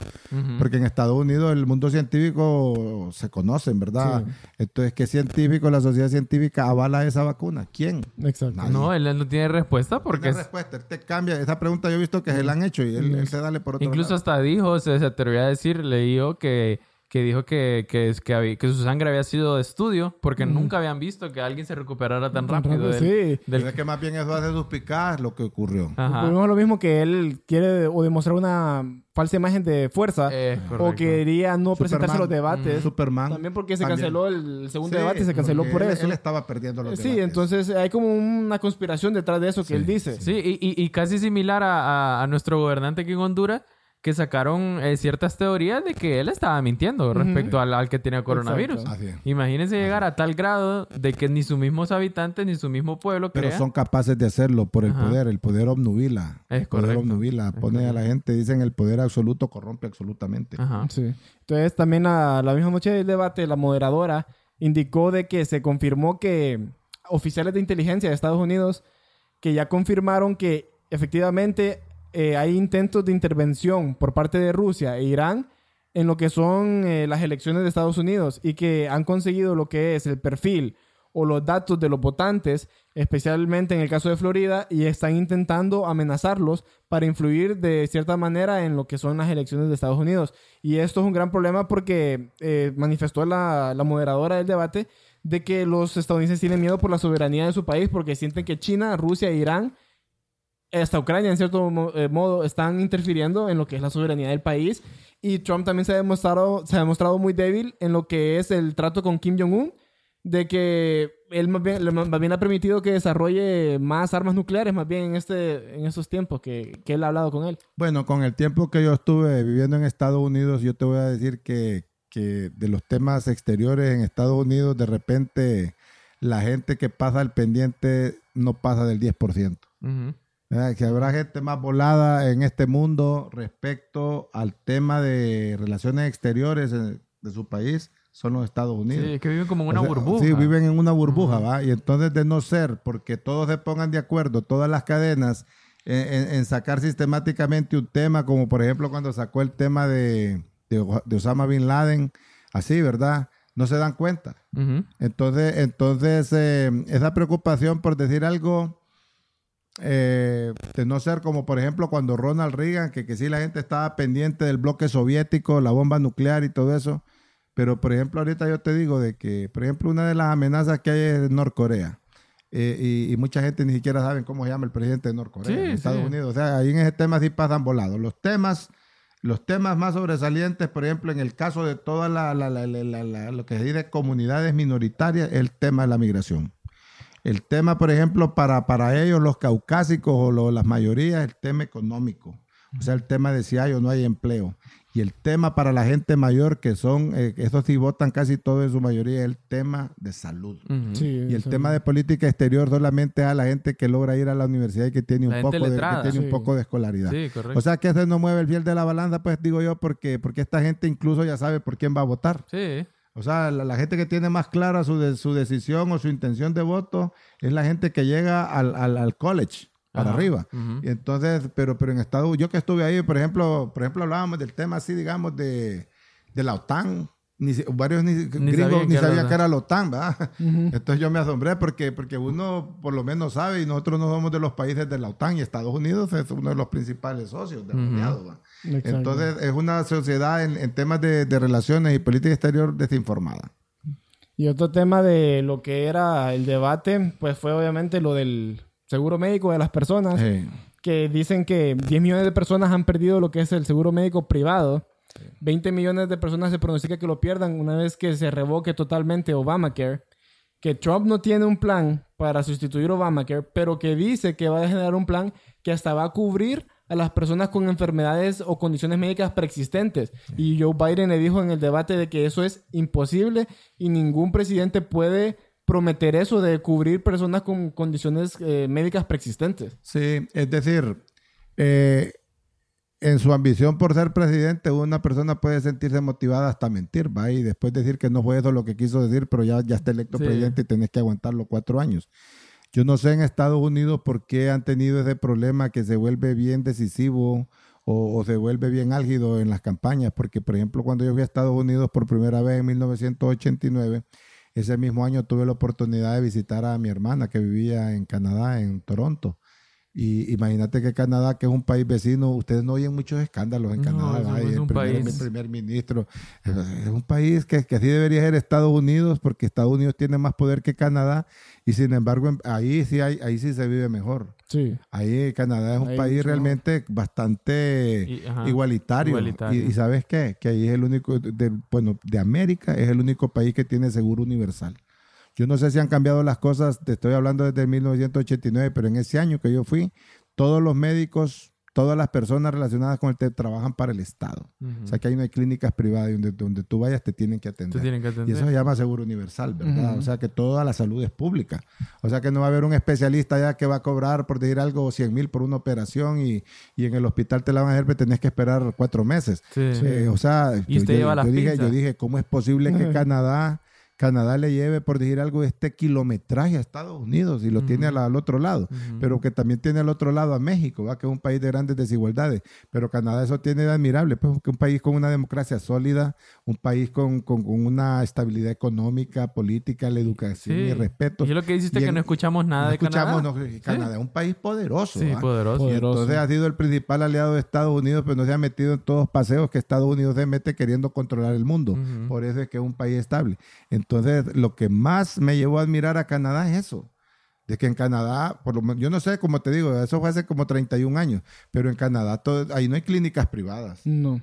Porque en Estados Unidos el mundo científico se conocen, ¿verdad? Entonces, ¿qué científico, la sociedad científica avala esa vacuna? ¿Quién? Exacto. Nadie. No, él no tiene respuesta porque Tiene es- respuesta, él te cambia. Esa pregunta yo he visto que se la han hecho y él, se dale por otro incluso lado. hasta dijo, se, se atrevió a decir, leíó que, que dijo que, que, es- que, había- que su sangre había sido de estudio porque nunca habían visto que alguien se recuperara tan rápido. del- sí. del- Pero es que más bien eso hace suspicar lo que ocurrió. Ajá. Volvemos a lo mismo que él quiere o demostrar una falsa imagen de fuerza Eh, o quería no presentarse a los Superman. debates. Superman. También porque se También. canceló el segundo Sí, debate, se canceló por él- eso. Él estaba perdiendo los sí, debates. entonces hay como una conspiración detrás de eso que Sí, él dice. Sí, y, y- y casi similar a, a- a nuestro gobernante aquí en Honduras, que sacaron eh, ciertas teorías de que él estaba mintiendo respecto al, al que tenía coronavirus. Exacto. Así es. Imagínense llegar a tal grado de que ni sus mismos habitantes ni su mismo pueblo Pero crea. son capaces de hacerlo por el Ajá. poder. El poder obnubila. Es el poder correcto. obnubila. Pone a la gente, dicen el poder absoluto corrompe absolutamente. Ajá. Sí. Entonces también a la misma noche del debate, la moderadora indicó de que se confirmó que oficiales de inteligencia de Estados Unidos que ya confirmaron que efectivamente eh, hay intentos de intervención por parte de Rusia e Irán en lo que son eh, las elecciones de Estados Unidos y que han conseguido lo que es el perfil o los datos de los votantes, especialmente en el caso de Florida, y están intentando amenazarlos para influir de cierta manera en lo que son las elecciones de Estados Unidos. Y esto es un gran problema porque eh, manifestó la, la moderadora del debate de que los estadounidenses tienen miedo por la soberanía de su país porque sienten que China, Rusia e Irán, hasta Ucrania en cierto eh, modo, están interfiriendo en lo que es la soberanía del país. Y Trump también se ha demostrado, se ha demostrado muy débil en lo que es el trato con Kim Jong-un, de que él más bien, más bien ha permitido que desarrolle más armas nucleares, más bien en, este, en estos tiempos que, que él ha hablado con él. Bueno, con el tiempo que yo estuve viviendo en Estados Unidos, yo te voy a decir que, que de los temas exteriores en Estados Unidos, de repente la gente que pasa al pendiente no pasa del 10%. Ujú. ¿verdad? Que habrá gente más volada en este mundo respecto al tema de relaciones exteriores eh, de su país, son los Estados Unidos. Sí, es que viven como en una O sea, burbuja. Sí, viven en una burbuja, ¿va? Y entonces de no ser, porque todos se pongan de acuerdo, todas las cadenas, en, en- en sacar sistemáticamente un tema, como por ejemplo cuando sacó el tema de, de, de Osama Bin Laden, así, ¿verdad? No se dan cuenta. Entonces, entonces eh, esa preocupación por decir algo, eh, de no ser como por ejemplo cuando Ronald Reagan, que, que sí la gente estaba pendiente del bloque soviético, la bomba nuclear y todo eso, pero por ejemplo ahorita yo te digo de que, por ejemplo, una de las amenazas que hay es Norcorea. Eh, y, y mucha gente ni siquiera sabe cómo se llama el presidente de Norcorea, Sí, en Estados sí. Unidos. O sea, ahí en ese tema sí pasan volados. Los temas, los temas más sobresalientes, por ejemplo, en el caso de toda la, la- la- la- la- la- lo que se dice comunidades minoritarias, el tema de la migración. El tema, por ejemplo, para, para ellos, los caucásicos o lo- las mayorías, el tema económico. O sea, el tema de si hay o no hay empleo. Y el tema para la gente mayor, que son, eh, esos sí votan casi todo en su mayoría, es el tema de salud. Y el tema de política exterior solamente a la gente que logra ir a la universidad y que tiene un, poco de, que tiene Sí. un poco de escolaridad. Sí, correcto. O sea que se no mueve el fiel de la balanza, pues digo yo, porque, porque esta gente incluso ya sabe por quién va a votar. sí. O sea, la, la gente que tiene más clara su, de- su decisión o su intención de voto es la gente que llega al, al- al college, para Ajá. arriba. Y entonces, pero, pero en Estados yo que estuve ahí, por ejemplo, por ejemplo, hablábamos del tema así, digamos, de, de la OTAN. Ni, varios ni, gringos ni que era sabían que era la OTAN, ¿verdad? Entonces yo me asombré porque, porque uno por lo menos sabe y nosotros no somos de los países de la OTAN y Estados Unidos es uno de los principales socios de la ¿va? Exacto. Entonces es una sociedad en, en temas de, de relaciones y política exterior desinformada. Y otro tema de lo que era el debate, pues fue obviamente lo del seguro médico de las personas, Sí. que dicen que 10 millones de personas han perdido lo que es el seguro médico privado. 20 millones de personas se pronostica que lo pierdan una vez que se revoque totalmente Obamacare. Que Trump no tiene un plan para sustituir Obamacare, pero que dice que va a generar un plan que hasta va a cubrir a las personas con enfermedades o condiciones médicas preexistentes. Y Joe Biden le dijo en el debate de que eso es imposible y ningún presidente puede prometer eso de cubrir personas con condiciones eh, médicas preexistentes. Sí, es decir, eh, en su ambición por ser presidente, una persona puede sentirse motivada hasta mentir, ¿va? Y después decir que no fue eso lo que quiso decir, pero ya, ya está electo Sí. presidente y tenés que aguantarlo cuatro años. Yo no sé en Estados Unidos por qué han tenido ese problema que se vuelve bien decisivo o, se vuelve bien álgido en las campañas, porque por ejemplo cuando yo fui a Estados Unidos por primera vez en 1989, ese mismo año tuve la oportunidad de visitar a mi hermana que vivía en Canadá, en Toronto. Y imagínate que Canadá, que es un país vecino, ustedes no oyen muchos escándalos en No, Canadá. el primer, país. el primer ministro. Es un país que, que así debería ser Estados Unidos, porque Estados Unidos tiene más poder que Canadá. Y sin embargo, ahí sí, hay, ahí sí se vive mejor. Sí. Ahí Canadá es un Ahí país realmente bastante Y- ajá. igualitario. Igualitario. Y, y ¿sabes qué? Que ahí es el único, de- bueno, de América es el único país que tiene seguro universal. Yo no sé si han cambiado las cosas, te estoy hablando desde 1989, pero en ese año que yo fui, todos los médicos, todas las personas relacionadas con el TEP trabajan para el Estado. O sea que ahí no hay clínicas privadas y donde, donde tú vayas te tienen que Te atender. tienen que Y eso se llama seguro universal, ¿verdad? O sea que toda la salud es pública. O sea que no va a haber un especialista ya que va a cobrar, por decir algo, 100 mil por una operación y, y en el hospital te la van a hacer, pero tenés que esperar cuatro meses. Sí. Eh, o sea, Y yo, usted yo- lleva las dije, yo dije, ¿cómo es posible que Canadá, Canadá le lleve, por decir algo, este kilometraje a Estados Unidos y lo tiene al, al otro lado? Pero que también tiene al otro lado a México, ¿va? que es un país de grandes desigualdades. Pero Canadá eso tiene de admirable, pues que un país con una democracia sólida, un país con, con- con una estabilidad económica, política, la educación Sí. y el respeto. Y es lo que dijiste Y que en- no escuchamos nada no de escuchamos, Canadá. no, Canadá es un país poderoso. Sí, poderoso. Entonces ha sido el principal aliado de Estados Unidos, pero no se ha metido en todos los paseos que Estados Unidos se mete queriendo controlar el mundo. Por eso es que es un país estable. Entonces, lo que más me llevó a admirar a Canadá es eso. De que en Canadá, por lo menos, yo no sé, como te digo, eso fue hace como 31 años, pero en Canadá todo, ahí no hay clínicas privadas, No.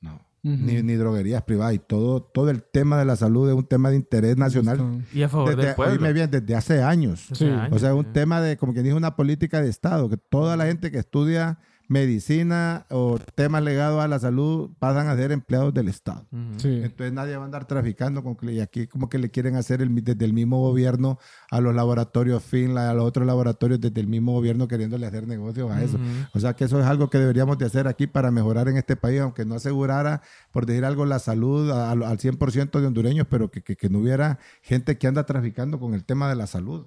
no, ni, ni droguerías privadas, y todo, todo el tema de la salud es un tema de interés nacional. Y a favor Desde, del pueblo. oíme bien, desde hace años. Sí. años, O sea, es un sí. tema de, como quien dice, una política de Estado, que toda la gente que estudia medicina o temas ligados a la salud pasan a ser empleados del Estado. Sí. Entonces nadie va a andar traficando con que y aquí como que le quieren hacer el- desde el mismo gobierno a los laboratorios Finla, a los otros laboratorios desde el mismo gobierno queriéndole hacer negocios a eso. O sea que eso es algo que deberíamos de hacer aquí para mejorar en este país, aunque no asegurara, por decir algo, la salud a- al al 100% de hondureños, pero que, que- que no hubiera gente que anda traficando con el tema de la salud.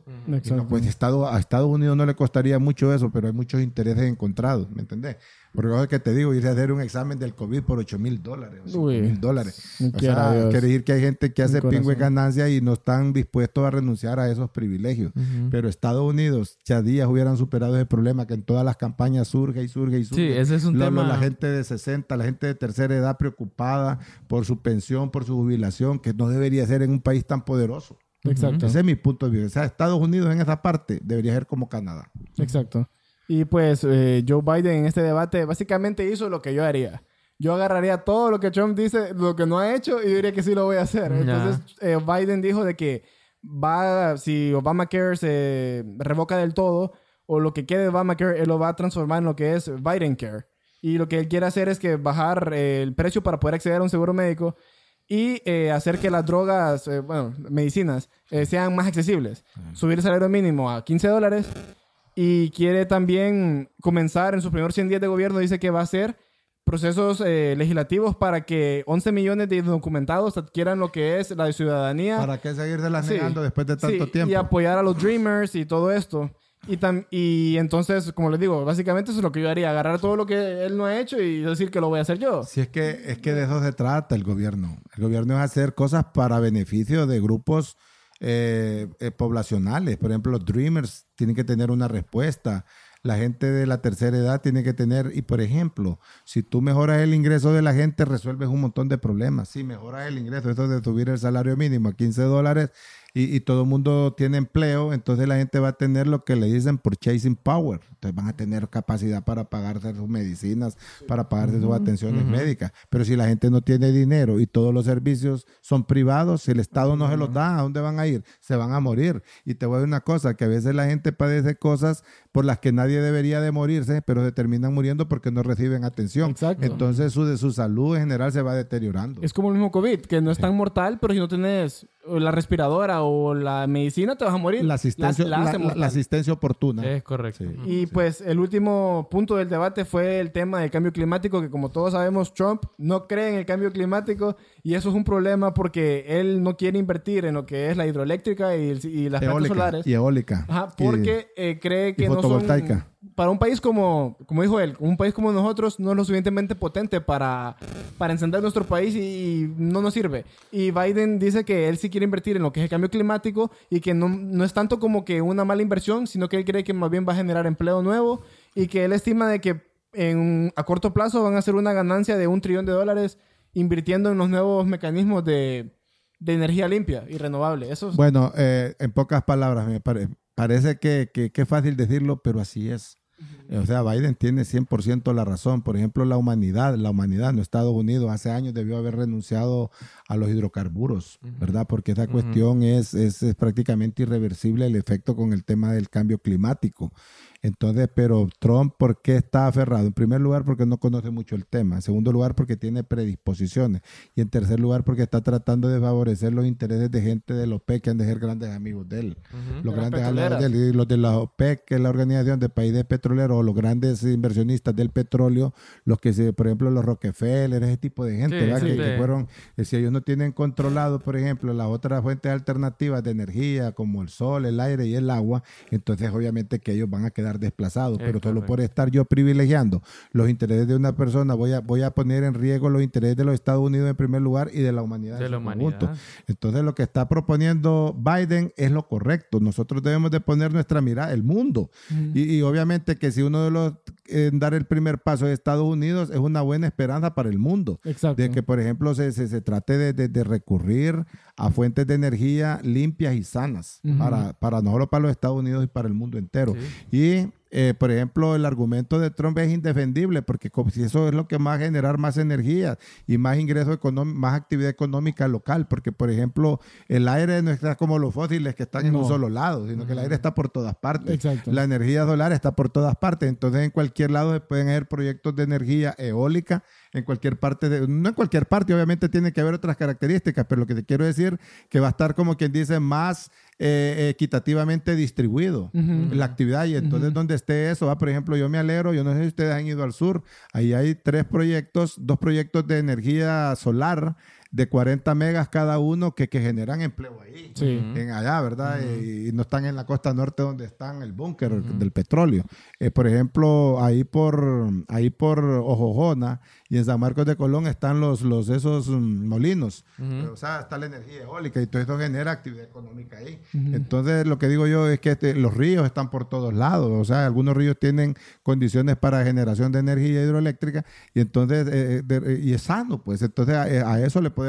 No, pues Estado, a Estados Unidos no le costaría mucho eso, pero hay muchos intereses encontrados, ¿me entendés? Porque que te digo, irse a hacer un examen del COVID por 8 mil dólares, o 5 Uy. mil dólares. O sea, Dios. quiere decir que hay gente que hace pingüe ganancia y no están dispuestos a renunciar a esos privilegios. Pero Estados Unidos, ya días hubieran superado ese problema que en todas las campañas surge y surge y surge. Sí, ese es un tema- La gente de 60, la gente de tercera edad preocupada por su pensión, por su jubilación, que no debería ser en un país tan poderoso. Exacto. Ese es mi punto de vista. O sea, Estados Unidos en esa parte debería ser como Canadá. Exacto. Y pues eh, Joe Biden en este debate básicamente hizo lo que yo haría. Yo agarraría todo lo que Trump dice, lo que no ha hecho, y diría que sí lo voy a hacer. Entonces, eh, Biden dijo de que va, si Obamacare se revoca del todo, o lo que quede de Obamacare, él lo va a transformar en lo que es Biden Care. Y lo que él quiere hacer es que bajar eh, el precio para poder acceder a un seguro médico y eh, hacer que las drogas, eh, bueno, medicinas, eh, sean más accesibles. Subir el salario mínimo a 15 dólares y quiere también comenzar en sus primeros 100 días de gobierno, dice que va a hacer procesos eh, legislativos para que 11 millones de indocumentados adquieran lo que es la ciudadanía. ¿Para qué seguirse las Sí. negando después de tanto Sí, tiempo? Y apoyar a los Dreamers y todo esto. Y, tam- y entonces, como les digo, básicamente eso es lo que yo haría. Agarrar todo lo que él no ha hecho y decir que lo voy a hacer yo. Si es que, es que de eso se trata el gobierno. El gobierno es hacer cosas para beneficio de grupos eh, eh, poblacionales. Por ejemplo, los Dreamers tienen que tener una respuesta. La gente de la tercera edad tiene que tener, y por ejemplo, si tú mejoras el ingreso de la gente, resuelves un montón de problemas. Si mejoras el ingreso, eso de subir el salario mínimo a 15 dólares y, y todo el mundo tiene empleo, entonces la gente va a tener lo que le dicen purchasing power. Entonces van a tener capacidad para pagarse sus medicinas, para pagarse sus atenciones médicas. Pero si la gente no tiene dinero y todos los servicios son privados, si el Estado no se los da, ¿a dónde van a ir? Se van a morir. Y te voy a decir una cosa, que a veces la gente padece cosas por las que nadie debería de morirse, pero se terminan muriendo porque no reciben atención. Exacto. Entonces su, de su salud en general se va deteriorando. Es como el mismo COVID, que no es tan mortal, pero si no tenés la respiradora o la medicina, te vas a morir. La asistencia, La- la la- la- asistencia oportuna. Es correcto. Sí. Y pues el último punto del debate fue el tema del cambio climático, que como todos sabemos, Trump no cree en el cambio climático y eso es un problema porque él no quiere invertir en lo que es la hidroeléctrica y, el- y las plantas Eólica solares. y eólica. Ajá, Y- porque eh, cree que no son... fotovoltaica. Para un país como, como dijo él, un país como nosotros no es lo suficientemente potente para, para encender nuestro país y, y no nos sirve. Y Biden dice que él sí quiere invertir en lo que es el cambio climático y que no, no es tanto como que una mala inversión, sino que él cree que más bien va a generar empleo nuevo y que él estima de que en, a corto plazo van a hacer una ganancia de un trillón de dólares invirtiendo en los nuevos mecanismos de, de energía limpia y renovable. Eso es- Bueno, eh, en pocas palabras, me pare- parece que, que- que es fácil decirlo, pero así es. O sea, Biden tiene 100% la razón. Por ejemplo, la humanidad, la humanidad, no Estados Unidos, hace años debió haber renunciado a los hidrocarburos, ¿verdad? Porque esa cuestión es, es, es prácticamente irreversible el efecto con el tema del cambio climático. Entonces, pero Trump, ¿por qué está aferrado? En primer lugar, porque no conoce mucho el tema. En segundo lugar, porque tiene predisposiciones. Y en tercer lugar, porque está tratando de favorecer los intereses de gente de la OPEC que han de ser grandes amigos de él. Los De grandes petroleras. de él, y los de la OPEC, que es la organización de países petroleros, o los grandes inversionistas del petróleo, los que, se, por ejemplo, los Rockefeller, ese tipo de gente, Sí, ¿verdad? sí, que, sí. que fueron, eh, si ellos no tienen controlado, por ejemplo, las otras fuentes alternativas de energía, como el sol, el aire y el agua, entonces obviamente que ellos van a quedar desplazados, Es pero solo por estar yo privilegiando los intereses de una persona, voy a, voy a poner en riesgo los intereses de los Estados Unidos en primer lugar y de la humanidad. De en la su conjunto. humanidad. Entonces lo que está proponiendo Biden es lo correcto. Nosotros debemos de poner nuestra mirada, el mundo. y, y obviamente que si uno de los en dar el primer paso es Estados Unidos, es una buena esperanza para el mundo. Exacto. De que, por ejemplo, se, se, se trate de, de- de recurrir a fuentes de energía limpias y sanas Ujú. para, para no solo para los Estados Unidos y para el mundo entero. Sí. Y, eh, por ejemplo, el argumento de Trump es indefendible porque como si eso es lo que va a generar más energía y más ingreso económico, más actividad económica local, porque, por ejemplo, el aire no está como los fósiles que están en un solo lado, sino que el aire está por todas partes. Exacto. La energía solar está por todas partes. Entonces, en cualquier lado se pueden hacer proyectos de energía eólica, en cualquier parte, de, no en cualquier parte, obviamente tiene que haber otras características, pero lo que te quiero decir que va a estar como quien dice más eh, equitativamente distribuido la actividad. Y entonces donde esté eso, va, por ejemplo, yo me alegro, yo no sé si ustedes han ido al sur, ahí hay tres proyectos, dos proyectos de energía solar de 40 megas cada uno que, que generan empleo ahí Sí. en allá, ¿verdad? y, y no están en la costa norte donde están el búnker del petróleo. Eh, por ejemplo, ahí por ahí por Ojojona y en San Marcos de Colón están los, los esos mm, molinos. Ujú. O sea, está la energía eólica y todo eso genera actividad económica ahí. Entonces, lo que digo yo es que este, los ríos están por todos lados. O sea, algunos ríos tienen condiciones para generación de energía hidroeléctrica y entonces, eh, de- y es sano, pues. Entonces, a, a eso le podemos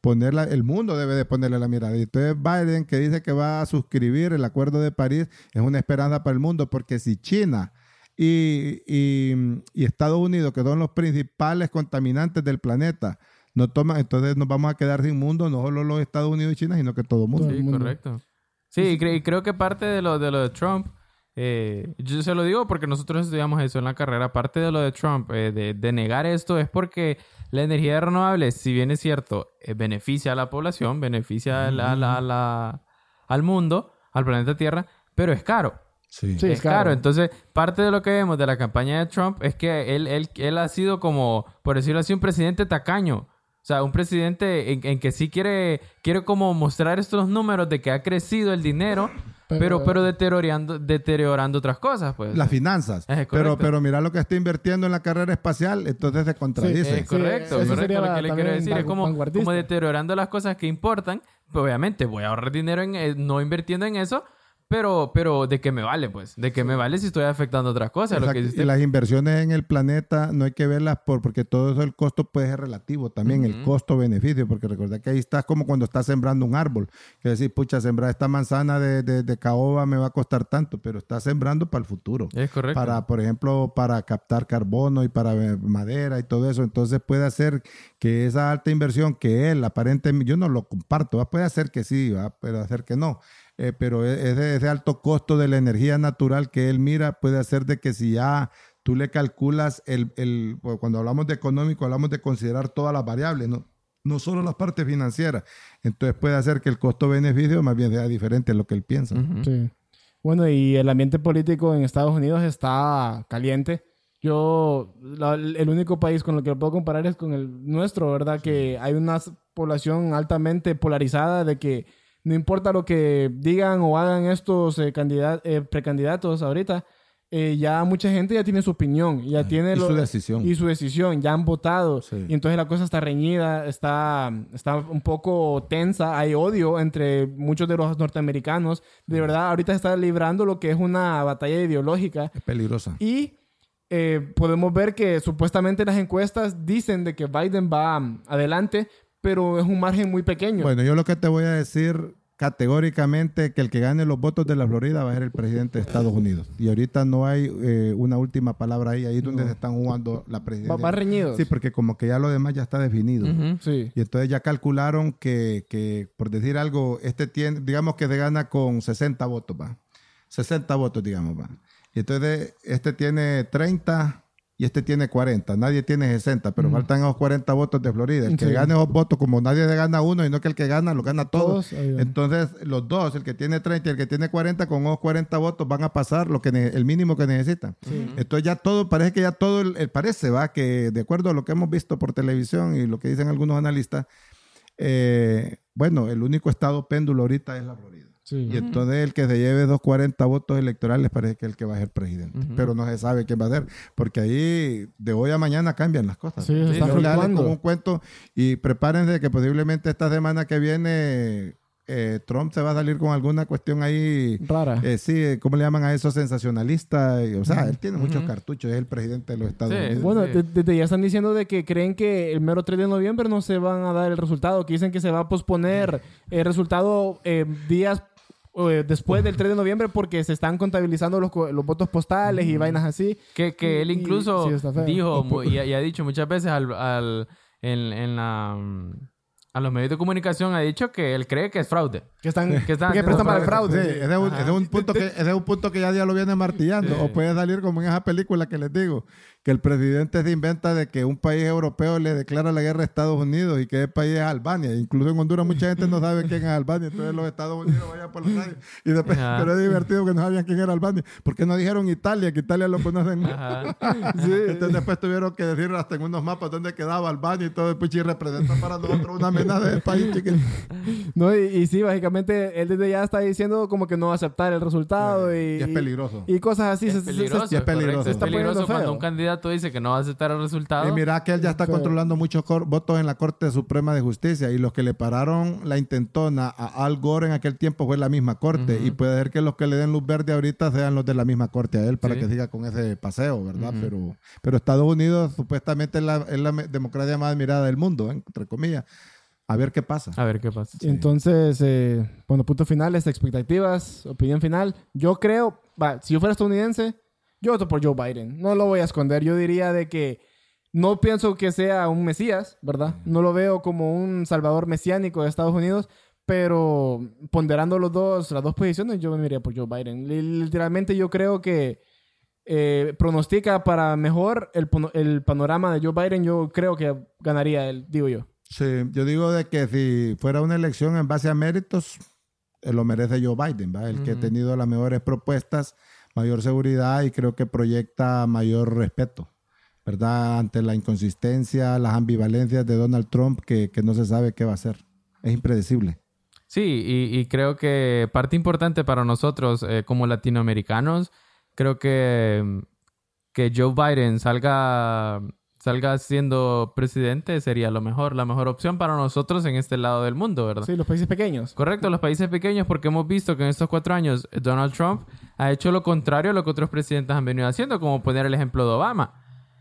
poner, la- el mundo debe de ponerle la mirada. Y entonces, Biden, que dice que va a suscribir el Acuerdo de París, es una esperanza para el mundo, porque si China y, y- y Estados Unidos, que son los principales contaminantes del planeta, no toman, entonces nos vamos a quedar sin mundo, no solo los Estados Unidos y China, sino que todo el mundo. Sí, correcto. Sí, y, cre- y creo que parte de lo de, lo de Trump, eh, yo se lo digo porque nosotros estudiamos eso en la carrera, parte de lo de Trump, eh, de, de negar esto, es porque la energía renovable, si bien es cierto, eh, beneficia a la población, beneficia a la- al mundo, al planeta Tierra, pero es caro. Sí. Sí, es caro. Entonces, parte de lo que vemos de la campaña de Trump es que él, él, él ha sido como, por decirlo así, un presidente tacaño. O sea, un presidente en, en que sí quiere, quiere como mostrar estos números de que ha crecido el dinero, Pero- pero, pero, deteriorando, deteriorando otras cosas, pues. Las finanzas. Es pero, pero mira lo que está invirtiendo en la carrera espacial, entonces se contradice. Es correcto, eso correcto. sería Lo que le quiero decir es como deteriorando las cosas que importan. Pues obviamente voy a ahorrar dinero en eh, no invirtiendo en eso, pero, pero de qué me vale, pues. De qué me vale si estoy afectando otras cosas. Lo que Exacto. dijiste. Y las inversiones en el planeta no hay que verlas por, porque todo eso, el costo puede ser relativo también, el costo-beneficio, porque recuerda que ahí estás como cuando estás sembrando un árbol, que decir, pucha, sembrar esta manzana de, de, de caoba me va a costar tanto, pero estás sembrando para el futuro. Es correcto. Para, por ejemplo, para captar carbono y para madera y todo eso. Entonces puede hacer que esa alta inversión que él aparentemente, yo no lo comparto, ¿va? puede hacer que sí, ¿va? puede hacer que no. Eh, pero e- ese, ese alto costo de la energía natural que él mira puede hacer de que si ya tú le calculas el, el pues, cuando hablamos de económico, hablamos de considerar todas las variables, ¿no? no solo las partes financieras. Entonces puede hacer que el costo-beneficio más bien sea diferente a lo que él piensa. Sí. Bueno, y el ambiente político en Estados Unidos está caliente. Yo, la- el único país con el que lo puedo comparar es con el nuestro, ¿verdad? Que hay una población altamente polarizada de que no importa lo que digan o hagan estos eh, eh, precandidatos ahorita, eh, ya mucha gente ya tiene su opinión, ya tiene Y lo- su decisión. y su decisión, ya han votado. Sí. Y entonces la cosa está reñida, está, está un poco tensa, hay odio entre muchos de los norteamericanos. De verdad, ahorita se está librando lo que es una batalla ideológica. Es peligrosa. Y eh, podemos ver que supuestamente las encuestas dicen de que Biden va mm, adelante, pero es un margen muy pequeño. Bueno, yo lo que te voy a decir categóricamente que el que gane los votos de la Florida va a ser el presidente de Estados Unidos. Y ahorita no hay eh, una última palabra ahí, ahí es donde No. se están jugando la presidencia. va reñido. Sí, porque como que ya lo demás ya está definido. Sí. Y entonces ya calcularon que, que, por decir algo, este tiene, digamos que se gana con 60 votos, va. 60 votos, digamos, va. Y entonces este tiene 30 y este tiene 40. Nadie tiene 60, pero faltan esos 40 votos de Florida. El que Sí. gane esos votos, como nadie se gana uno, y no que el que gana, lo gana todos. Entonces, los dos, el que tiene 30 y el que tiene 40, con esos 40 votos van a pasar lo que el mínimo que necesitan. Entonces ya todo, parece que ya todo, el, el- parece, va, que de acuerdo a lo que hemos visto por televisión y lo que dicen algunos analistas, eh, bueno, el único estado péndulo ahorita es la Florida. Sí. Y entonces el que se lleve dos 40 votos electorales parece que es el que va a ser presidente. Pero no se sabe quién va a ser, porque ahí de hoy a mañana cambian las cosas. Sí, está como un cuento y prepárense que posiblemente esta semana que viene eh, Trump se va a salir con alguna cuestión ahí. Rara. Eh, sí, eh, ¿cómo le llaman a eso? Sensacionalista. Y, O sea, él tiene muchos cartuchos, es el presidente de los Estados Sí. Unidos. Bueno, Sí. desde ya están diciendo de que creen que el mero 3 de noviembre no se van a dar el resultado, que dicen que se va a posponer el resultado eh, días eh, después del 3 de noviembre porque se están contabilizando los, los votos postales y vainas así. Que, que él Y- incluso sí, está feo. dijo y, y ha dicho muchas veces al, al- en, en la, mm, a los medios de comunicación, ha dicho que él cree que es fraude. Que están, Que están que prestan para el Sí, fraude. ese es, un, ese es un punto que, ese es un punto que ya día lo viene martillando. Sí. O puede salir como en esa película que les digo, que el presidente se inventa de que un país europeo le declara la guerra a Estados Unidos y que ese país es Albania. Incluso en Honduras mucha gente no sabe quién es Albania. Entonces los Estados Unidos vayan por la radio. Y después, Ajá. pero es divertido que no sabían quién era Albania. ¿Por qué no dijeron Italia? Que Italia lo conocen. Ajá. Entonces después tuvieron que decir hasta en unos mapas dónde quedaba Albania y todo. Y representa para nosotros una amenaza del país chiquito. No, y, y sí, básicamente él desde ya está diciendo como que no va a aceptar el resultado y, Y es peligroso. y cosas así. Es Se- se- se- peligroso, sí es peligroso. Es peligroso cuando un candidato dice que no va a aceptar el resultado. Y mira que él ya está Feo. controlando muchos votos en la Corte Suprema de Justicia y los que le pararon la intentona a Al Gore en aquel tiempo fue la misma Corte Ujú. y puede ser que los que le den luz verde ahorita sean los de la misma Corte a él para Sí. que siga con ese paseo, ¿verdad? Ujú. pero, pero Estados Unidos supuestamente es la, es la democracia más admirada del mundo, ¿eh? entre comillas. A ver qué pasa. A ver qué pasa. Entonces, eh, bueno, punto finales, expectativas, opinión final. Yo creo, va, si yo fuera estadounidense, yo voto por Joe Biden. No lo voy a esconder. Yo diría de que no pienso que sea un mesías, ¿verdad? No lo veo como un salvador mesiánico de Estados Unidos, pero ponderando los dos, las dos posiciones, yo me iría por Joe Biden. Li- Literalmente yo creo que eh, pronostica para mejor el, el panorama de Joe Biden. Yo creo que ganaría él, digo yo. Sí, yo digo de que si fuera una elección en base a méritos, eh, lo merece Joe Biden, ¿va? El que ha tenido las mejores propuestas mayor seguridad y creo que proyecta mayor respeto, ¿verdad? Ante la inconsistencia, las ambivalencias de Donald Trump que, que no se sabe qué va a hacer. Es impredecible. Sí, y, y creo que parte importante para nosotros eh, como latinoamericanos, creo que, que Joe Biden salga, salga siendo presidente sería lo mejor, la mejor opción para nosotros en este lado del mundo, ¿verdad? Sí, los países pequeños. Correcto, los países pequeños, porque hemos visto que en estos cuatro años Donald Trump ha hecho lo contrario a lo que otros presidentes han venido haciendo, como poner el ejemplo de Obama.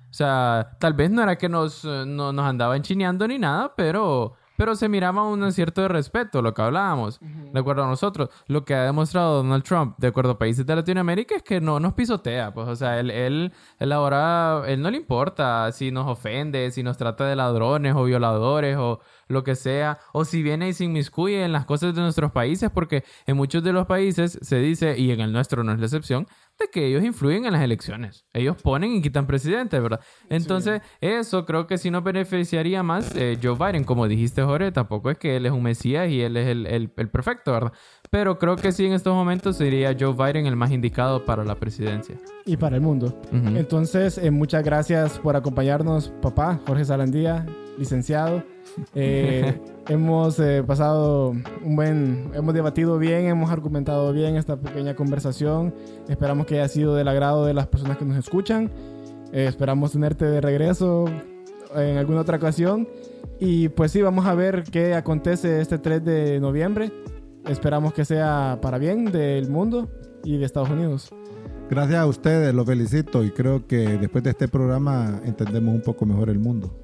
O sea, tal vez no era que nos, eh, no, nos andaba enchineando ni nada, pero, pero se miraba un cierto de respeto, lo que hablábamos, de acuerdo a nosotros. Lo que ha demostrado Donald Trump, de acuerdo a países de Latinoamérica, es que no nos pisotea. Pues, o sea, él, él, él ahora, él no le importa si nos ofende, si nos trata de ladrones o violadores o lo que sea, o si viene y se inmiscuye en las cosas de nuestros países, porque en muchos de los países se dice, y en el nuestro no es la excepción, de que ellos influyen en las elecciones. Ellos ponen y quitan presidentes, ¿verdad? Entonces, eso creo que sí nos beneficiaría más eh, Joe Biden. Como dijiste, Jorge, tampoco es que él es un mesías y él es el, el, el perfecto, ¿verdad? Pero creo que sí en estos momentos sería Joe Biden el más indicado para la presidencia. Y para el mundo. Entonces, eh, muchas gracias por acompañarnos, papá, Jorge Sarandía, licenciado. Eh, hemos eh, pasado un buen, hemos debatido bien, hemos argumentado bien esta pequeña conversación. Esperamos que haya sido del agrado de las personas que nos escuchan. Eh, esperamos tenerte de regreso en alguna otra ocasión. Y pues sí, vamos a ver qué acontece este 3 de noviembre. Esperamos que sea para bien del mundo y de Estados Unidos. Gracias a ustedes, los felicito y creo que después de este programa entendemos un poco mejor el mundo.